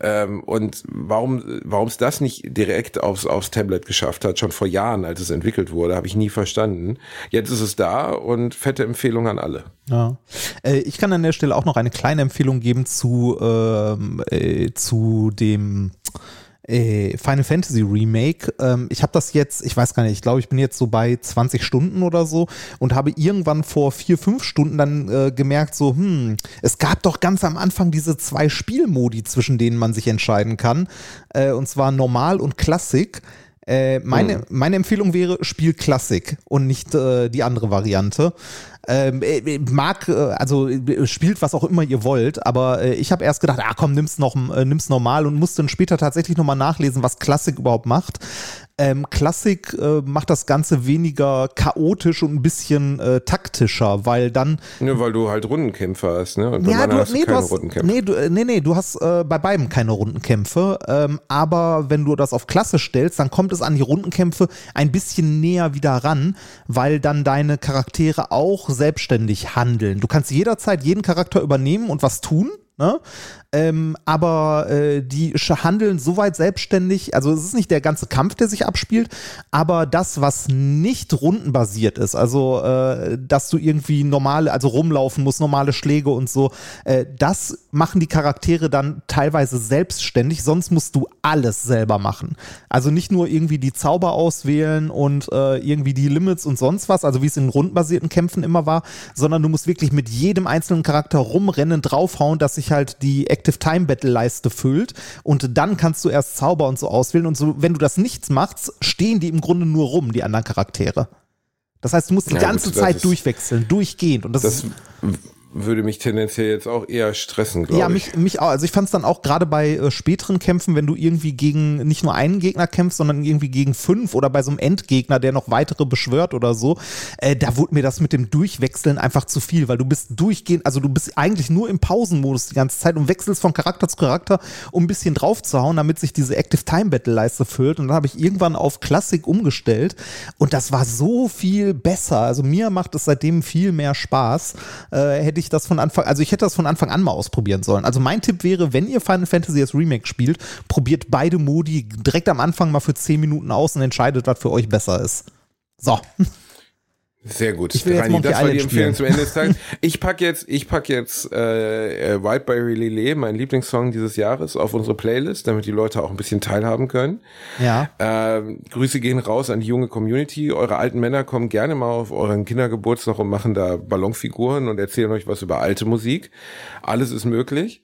Ähm, und warum warum es das nicht direkt aufs, aufs Tablet geschafft hat, schon vor Jahren, als es entwickelt wurde, habe ich nie verstanden. Jetzt ist es da und fette Empfehlung an alle. Ja. Äh, ich kann an der Stelle auch noch eine kleine Empfehlung geben zu, ähm, äh, zu dem äh, Final Fantasy Remake. Ähm, ich habe das jetzt, ich weiß gar nicht, ich glaube, ich bin jetzt so bei 20 Stunden oder so und habe irgendwann vor vier, fünf Stunden dann äh, gemerkt, so, hm, es gab doch ganz am Anfang diese zwei Spielmodi, zwischen denen man sich entscheiden kann. Äh, und zwar normal und Klassik. Äh, meine, meine Empfehlung wäre, spiel Klassik und nicht äh, die andere Variante. Ähm, äh, mag, äh, also äh, spielt was auch immer ihr wollt, aber äh, ich habe erst gedacht, ah komm, nimm's noch, äh, nimm's normal und musste dann später tatsächlich nochmal nachlesen, was Klassik überhaupt macht. Ähm, Klassik äh, macht das Ganze weniger chaotisch und ein bisschen äh, taktischer, weil dann Ja, weil du halt Rundenkämpfer hast, ne? Und ja, du, hast nee, du keine hast, Rundenkämpfer. nee, du, äh, nee, nee, du hast äh, bei beiden keine Rundenkämpfe. Ähm, aber wenn du das auf Klasse stellst, dann kommt es an die Rundenkämpfe ein bisschen näher wieder ran, weil dann deine Charaktere auch selbstständig handeln. Du kannst jederzeit jeden Charakter übernehmen und was tun. Ne? Ähm, aber äh, die handeln soweit selbstständig, also es ist nicht der ganze Kampf, der sich abspielt, aber das, was nicht rundenbasiert ist, also äh, dass du irgendwie normale, also rumlaufen musst, normale Schläge und so, äh, das machen die Charaktere dann teilweise selbstständig, sonst musst du alles selber machen. Also nicht nur irgendwie die Zauber auswählen und äh, irgendwie die Limits und sonst was, also wie es in rundenbasierten Kämpfen immer war, sondern du musst wirklich mit jedem einzelnen Charakter rumrennen, draufhauen, dass sich halt die Active Time Battle Leiste füllt und dann kannst du erst Zauber und so auswählen und so, wenn du das nichts machst, stehen die im Grunde nur rum, die anderen Charaktere. Das heißt, du musst die Ja, ganze gut, Zeit durchwechseln, durchgehend und das, Das ist würde mich tendenziell jetzt auch eher stressen, glaube ja, ich. mich, mich auch. Also ich fand es dann auch gerade bei äh, späteren Kämpfen, wenn du irgendwie gegen nicht nur einen Gegner kämpfst, sondern irgendwie gegen fünf oder bei so einem Endgegner, der noch weitere beschwört oder so, äh, da wurde mir das mit dem Durchwechseln einfach zu viel, weil du bist durchgehend, also du bist eigentlich nur im Pausenmodus die ganze Zeit und wechselst von Charakter zu Charakter, um ein bisschen draufzuhauen, damit sich diese Active Time Battle Leiste füllt. Und dann habe ich irgendwann auf Klassik umgestellt und das war so viel besser. Also mir macht es seitdem viel mehr Spaß. Äh, hätte ich das von Anfang, also ich hätte das von Anfang an mal ausprobieren sollen. Also mein Tipp wäre, wenn ihr Final Fantasy das Remake spielt, probiert beide Modi direkt am Anfang mal für 10 Minuten aus und entscheidet, was für euch besser ist. So. Sehr gut. Ich will jetzt Monkey das war die Empfehlung zum Ende des Tages. Ich pack jetzt, ich pack jetzt äh, äh, Whiteberry Lillet, mein Lieblingssong dieses Jahres, auf unsere Playlist, damit die Leute auch ein bisschen teilhaben können. Ja. Ähm, Grüße gehen raus an die junge Community. Eure alten Männer kommen gerne mal auf euren Kindergeburtstag und machen da Ballonfiguren und erzählen euch was über alte Musik. Alles ist möglich.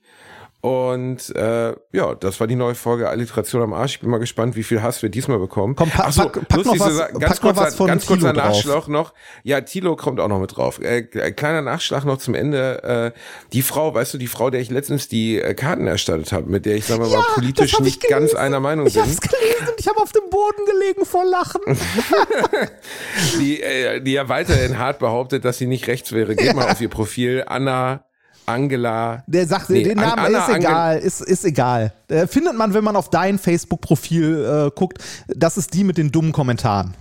Und äh, ja, das war die neue Folge Alliteration am Arsch. Ich bin mal gespannt, wie viel Hass wir diesmal bekommen. Komm, pack- so, pack- pack noch lustig was- zu sagen, pack ganz noch kurzer, was von ganz kurzer Thilo drauf. Nachschlag noch. Ja, Tilo kommt auch noch mit drauf. Äh, äh, kleiner Nachschlag noch zum Ende. Äh, die Frau, weißt du, die Frau, der ich letztens die äh, Karten erstattet habe, mit der ich, sagen wir mal, das politisch ich nicht ganz gelesen. einer Meinung Ich bin. hab's gelesen und ich habe auf dem Boden gelegen vor Lachen. die, äh, die ja weiterhin hart behauptet, dass sie nicht rechts wäre. Geht mal auf ihr Profil. Anna, Angela. Der sagt, Nee, den Namen Anna ist Angel- egal, ist, ist egal. Äh, findet man, wenn man auf dein Facebook-Profil äh, guckt, das ist die mit den dummen Kommentaren.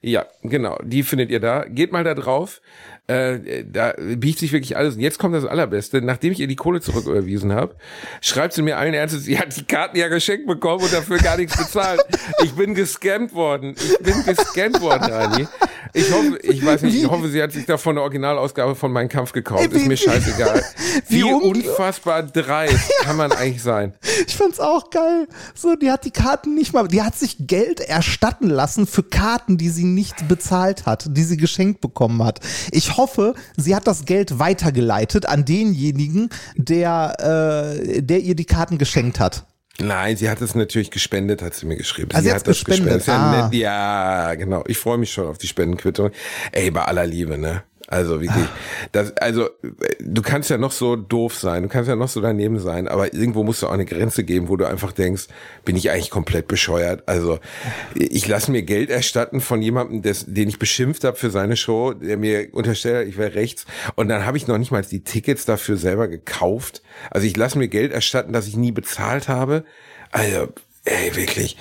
Ja, genau. Die findet ihr da. Geht mal da drauf. Äh, da biegt sich wirklich alles. Und jetzt kommt das Allerbeste. Nachdem ich ihr die Kohle zurücküberwiesen habe, schreibt sie mir allen Ernstes, sie hat die Karten ja geschenkt bekommen und dafür gar nichts bezahlt. Ich bin gescammt worden. Ich bin gescammt worden, Rani. Ich hoffe, ich weiß nicht, ich hoffe, sie hat sich davon eine Originalausgabe von Mein Kampf gekauft. Ist mir scheißegal. Wie Wie un- unfassbar dreist kann man eigentlich sein. Ich fand's auch geil. So, die hat die Karten nicht mal, die hat sich Geld erstatten lassen für Karten, die sie nicht bezahlt hat, die sie geschenkt bekommen hat. Ich hoffe, sie hat das Geld weitergeleitet an denjenigen, der, äh, der ihr die Karten geschenkt hat. Nein, sie hat es natürlich gespendet, hat sie mir geschrieben. Ah, sie hat das gespendet, Ja, ah. ja, genau. Ich freue mich schon auf die Spendenquittung. Ey, bei aller Liebe, ne? Also wirklich, das, also du kannst ja noch so doof sein, du kannst ja noch so daneben sein, aber irgendwo musst du auch eine Grenze geben, wo du einfach denkst, bin ich eigentlich komplett bescheuert. Also ich lasse mir Geld erstatten von jemandem, des, den ich beschimpft habe für seine Show, der mir unterstellt, hat, ich wäre rechts, und dann habe ich noch nicht mal die Tickets dafür selber gekauft. Also ich lasse mir Geld erstatten, das ich nie bezahlt habe. Also Ey, wirklich,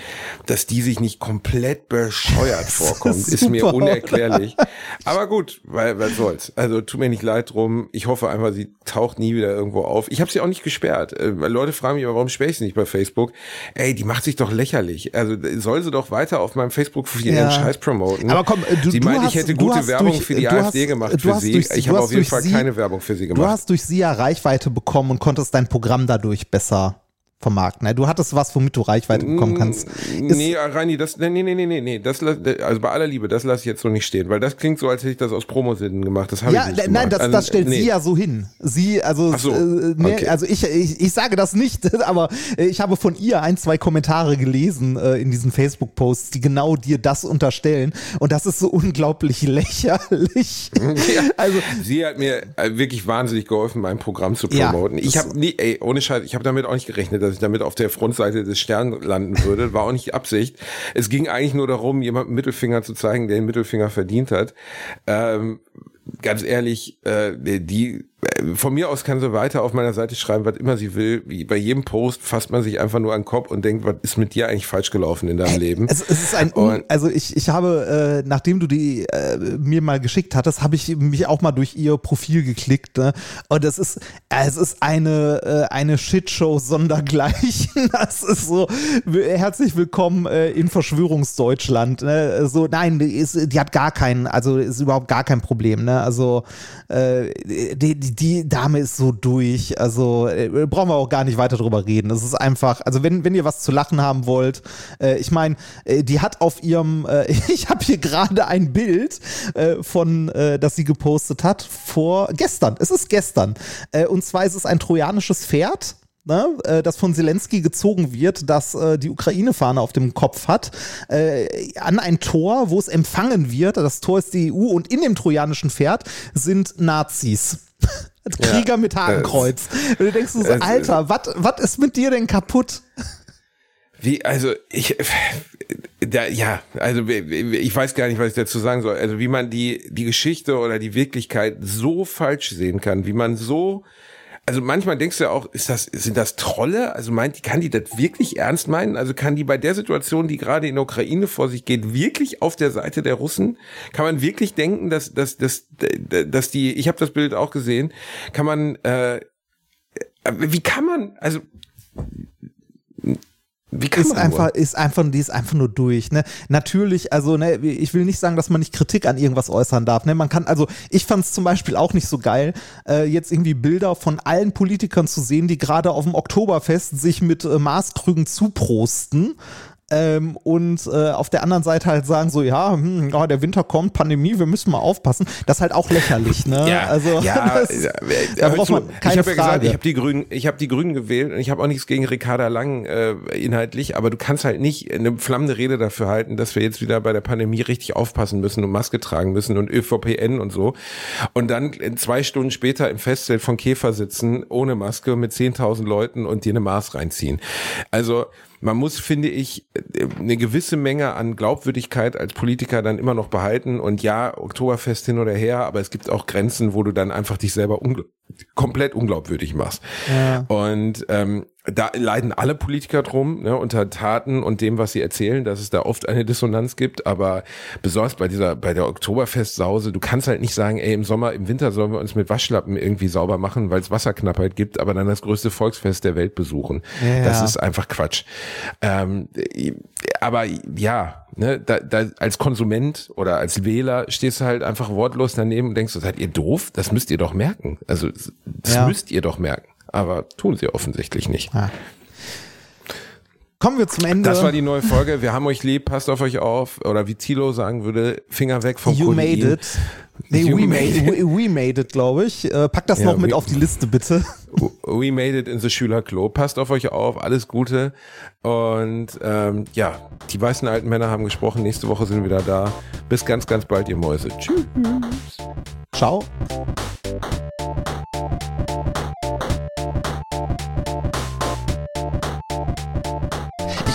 dass die sich nicht komplett bescheuert vorkommt, ist mir super, unerklärlich. Aber gut, weil was soll's. Also tut mir nicht leid drum. Ich hoffe einfach, sie taucht nie wieder irgendwo auf. Ich habe sie auch nicht gesperrt. Äh, weil Leute fragen mich, aber warum sperre ich sie nicht bei Facebook? Ey, die macht sich doch lächerlich. Also soll sie doch weiter auf meinem Facebook-Profil Ja. ihren Scheiß promoten. Aber komm, äh, du- sie du meint, ich hätte du gute Werbung durch- für die du AfD hast- gemacht du für sie. durch- ich du habe auf jeden Fall sie- keine Werbung für sie Du gemacht. hast durch sie ja Reichweite bekommen und konntest dein Programm dadurch besser vermarkten. ne? Du hattest was, womit du Reichweite bekommen kannst. Ist- Nee, Reini, das, nee, nee, nee, nee, nee, das, also bei aller Liebe, das lasse ich jetzt so nicht stehen, weil das klingt so, als hätte ich das aus Promosinnen gemacht. Das habe Ja, ich nicht ne- nein, gemacht. das, Also, das stellt nee. sie ja so hin. Sie, also, so, äh, ne, okay. also ich, ich, ich sage das nicht, aber äh, ich habe von ihr ein, zwei Kommentare gelesen äh, in diesen Facebook-Posts, die genau dir das unterstellen. Und das ist so unglaublich lächerlich. Ja, Also, sie hat mir äh, wirklich wahnsinnig geholfen, mein Programm zu Ja, promoten. ich das- habe nie, ey, ohne Scheiß, ich habe damit auch nicht gerechnet, dass ich damit auf der Frontseite des Sterns landen würde. War auch nicht Absicht. Es ging eigentlich nur darum, jemandem Mittelfinger zu zeigen, der den Mittelfinger verdient hat. Ähm, ganz ehrlich, äh, die von mir aus kann sie weiter auf meiner Seite schreiben, was immer sie will. Bei jedem Post fasst man sich einfach nur an den Kopf und denkt, was ist mit dir eigentlich falsch gelaufen in deinem Leben? Es, es ist ein, Un also ich, ich habe, äh, nachdem du die äh, mir mal geschickt hattest, habe ich mich auch mal durch ihr Profil geklickt. Ne? Und es ist, es ist eine, äh, eine Shitshow sondergleichen. Das ist so, herzlich willkommen äh, in Verschwörungsdeutschland. Ne? So, nein, die, ist, die hat gar keinen, also ist überhaupt gar kein Problem. Ne? Also äh, die, die, die Dame ist so durch. Also äh, brauchen wir auch gar nicht weiter drüber reden. Es ist einfach, also wenn, wenn ihr was zu lachen haben wollt, äh, ich meine, äh, die hat auf ihrem, äh, ich habe hier gerade ein Bild äh, von, äh, das sie gepostet hat vor gestern. Es ist gestern. Und zwar ist es ein trojanisches Pferd. Ne, äh, das von Zelensky gezogen wird, das äh, die Ukraine-Fahne auf dem Kopf hat, äh, an ein Tor, wo es empfangen wird. Das Tor ist die EU und in dem trojanischen Pferd sind Nazis. Krieger mit Hakenkreuz. Und du denkst so, es- Alter, was ist mit dir denn kaputt? Wie, also ich, da, ja, also ich weiß gar nicht, was ich dazu sagen soll. Also wie man die, die Geschichte oder die Wirklichkeit so falsch sehen kann, wie man so, also manchmal denkst du ja auch, ist das, sind das Trolle? Also meint die, kann die das wirklich ernst meinen? Also kann die bei der Situation, die gerade in der Ukraine vor sich geht, wirklich auf der Seite der Russen? Kann man wirklich denken, dass, dass, dass, dass die, ich habe das Bild auch gesehen, kann man, äh, wie kann man, also Wie kann ist man einfach, nur? ist einfach, die ist einfach nur durch. Ne? Natürlich, also ne, ich will nicht sagen, dass man nicht Kritik an irgendwas äußern darf. Ne? Man kann, also ich fand es zum Beispiel auch nicht so geil, äh, jetzt irgendwie Bilder von allen Politikern zu sehen, die gerade auf dem Oktoberfest sich mit äh, Maßkrügen zuprosten. Ähm, und äh, auf der anderen Seite halt sagen so, ja, hm, ja, der Winter kommt, Pandemie, wir müssen mal aufpassen. Das ist halt auch lächerlich, ne? Ja, also ja, das, ja, da braucht man keine ich habe ja gesagt, ich habe die Grünen, ich habe die Grünen gewählt und ich habe auch nichts gegen Ricarda Lang äh, inhaltlich, aber du kannst halt nicht eine flammende Rede dafür halten, dass wir jetzt wieder bei der Pandemie richtig aufpassen müssen und Maske tragen müssen und ÖVPN und so und dann zwei Stunden später im Festzelt von Käfer sitzen ohne Maske mit 10.000 Leuten und dir eine Maß reinziehen. Also man muss, finde ich, eine gewisse Menge an Glaubwürdigkeit als Politiker dann immer noch behalten. Und ja, Oktoberfest hin oder her, aber es gibt auch Grenzen, wo du dann einfach dich selber ungl komplett unglaubwürdig machst. Ja. Und ähm, da leiden alle Politiker drum, ne, unter Taten und dem, was sie erzählen, dass es da oft eine Dissonanz gibt. Aber besonders bei dieser, bei der Oktoberfestsause, du kannst halt nicht sagen, ey, im Sommer, im Winter sollen wir uns mit Waschlappen irgendwie sauber machen, weil es Wasserknappheit gibt, aber dann das größte Volksfest der Welt besuchen. Ja. Das ist einfach Quatsch. Ähm, aber ja, ne, da, da als Konsument oder als Wähler stehst du halt einfach wortlos daneben und denkst, seid ihr doof? Das müsst ihr doch merken. Also das Ja. müsst ihr doch merken. Aber tun sie offensichtlich nicht. Ja. Kommen wir zum Ende. Das war die neue Folge. Wir haben euch lieb, passt auf euch auf. Oder wie Thilo sagen würde, Finger weg vom You Kodein. made it. Nee, You we made made, it. we, we made it, glaube ich. Äh, pack das Ja, noch mit we- auf die Liste, bitte. We made it in the Schülerklo. Passt auf euch auf, alles Gute. Und ähm, ja, die weißen alten Männer haben gesprochen. Nächste Woche sind wir wieder da. Bis ganz, ganz bald, ihr Mäuse. Tschüss. Ciao.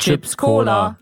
Chips Cola.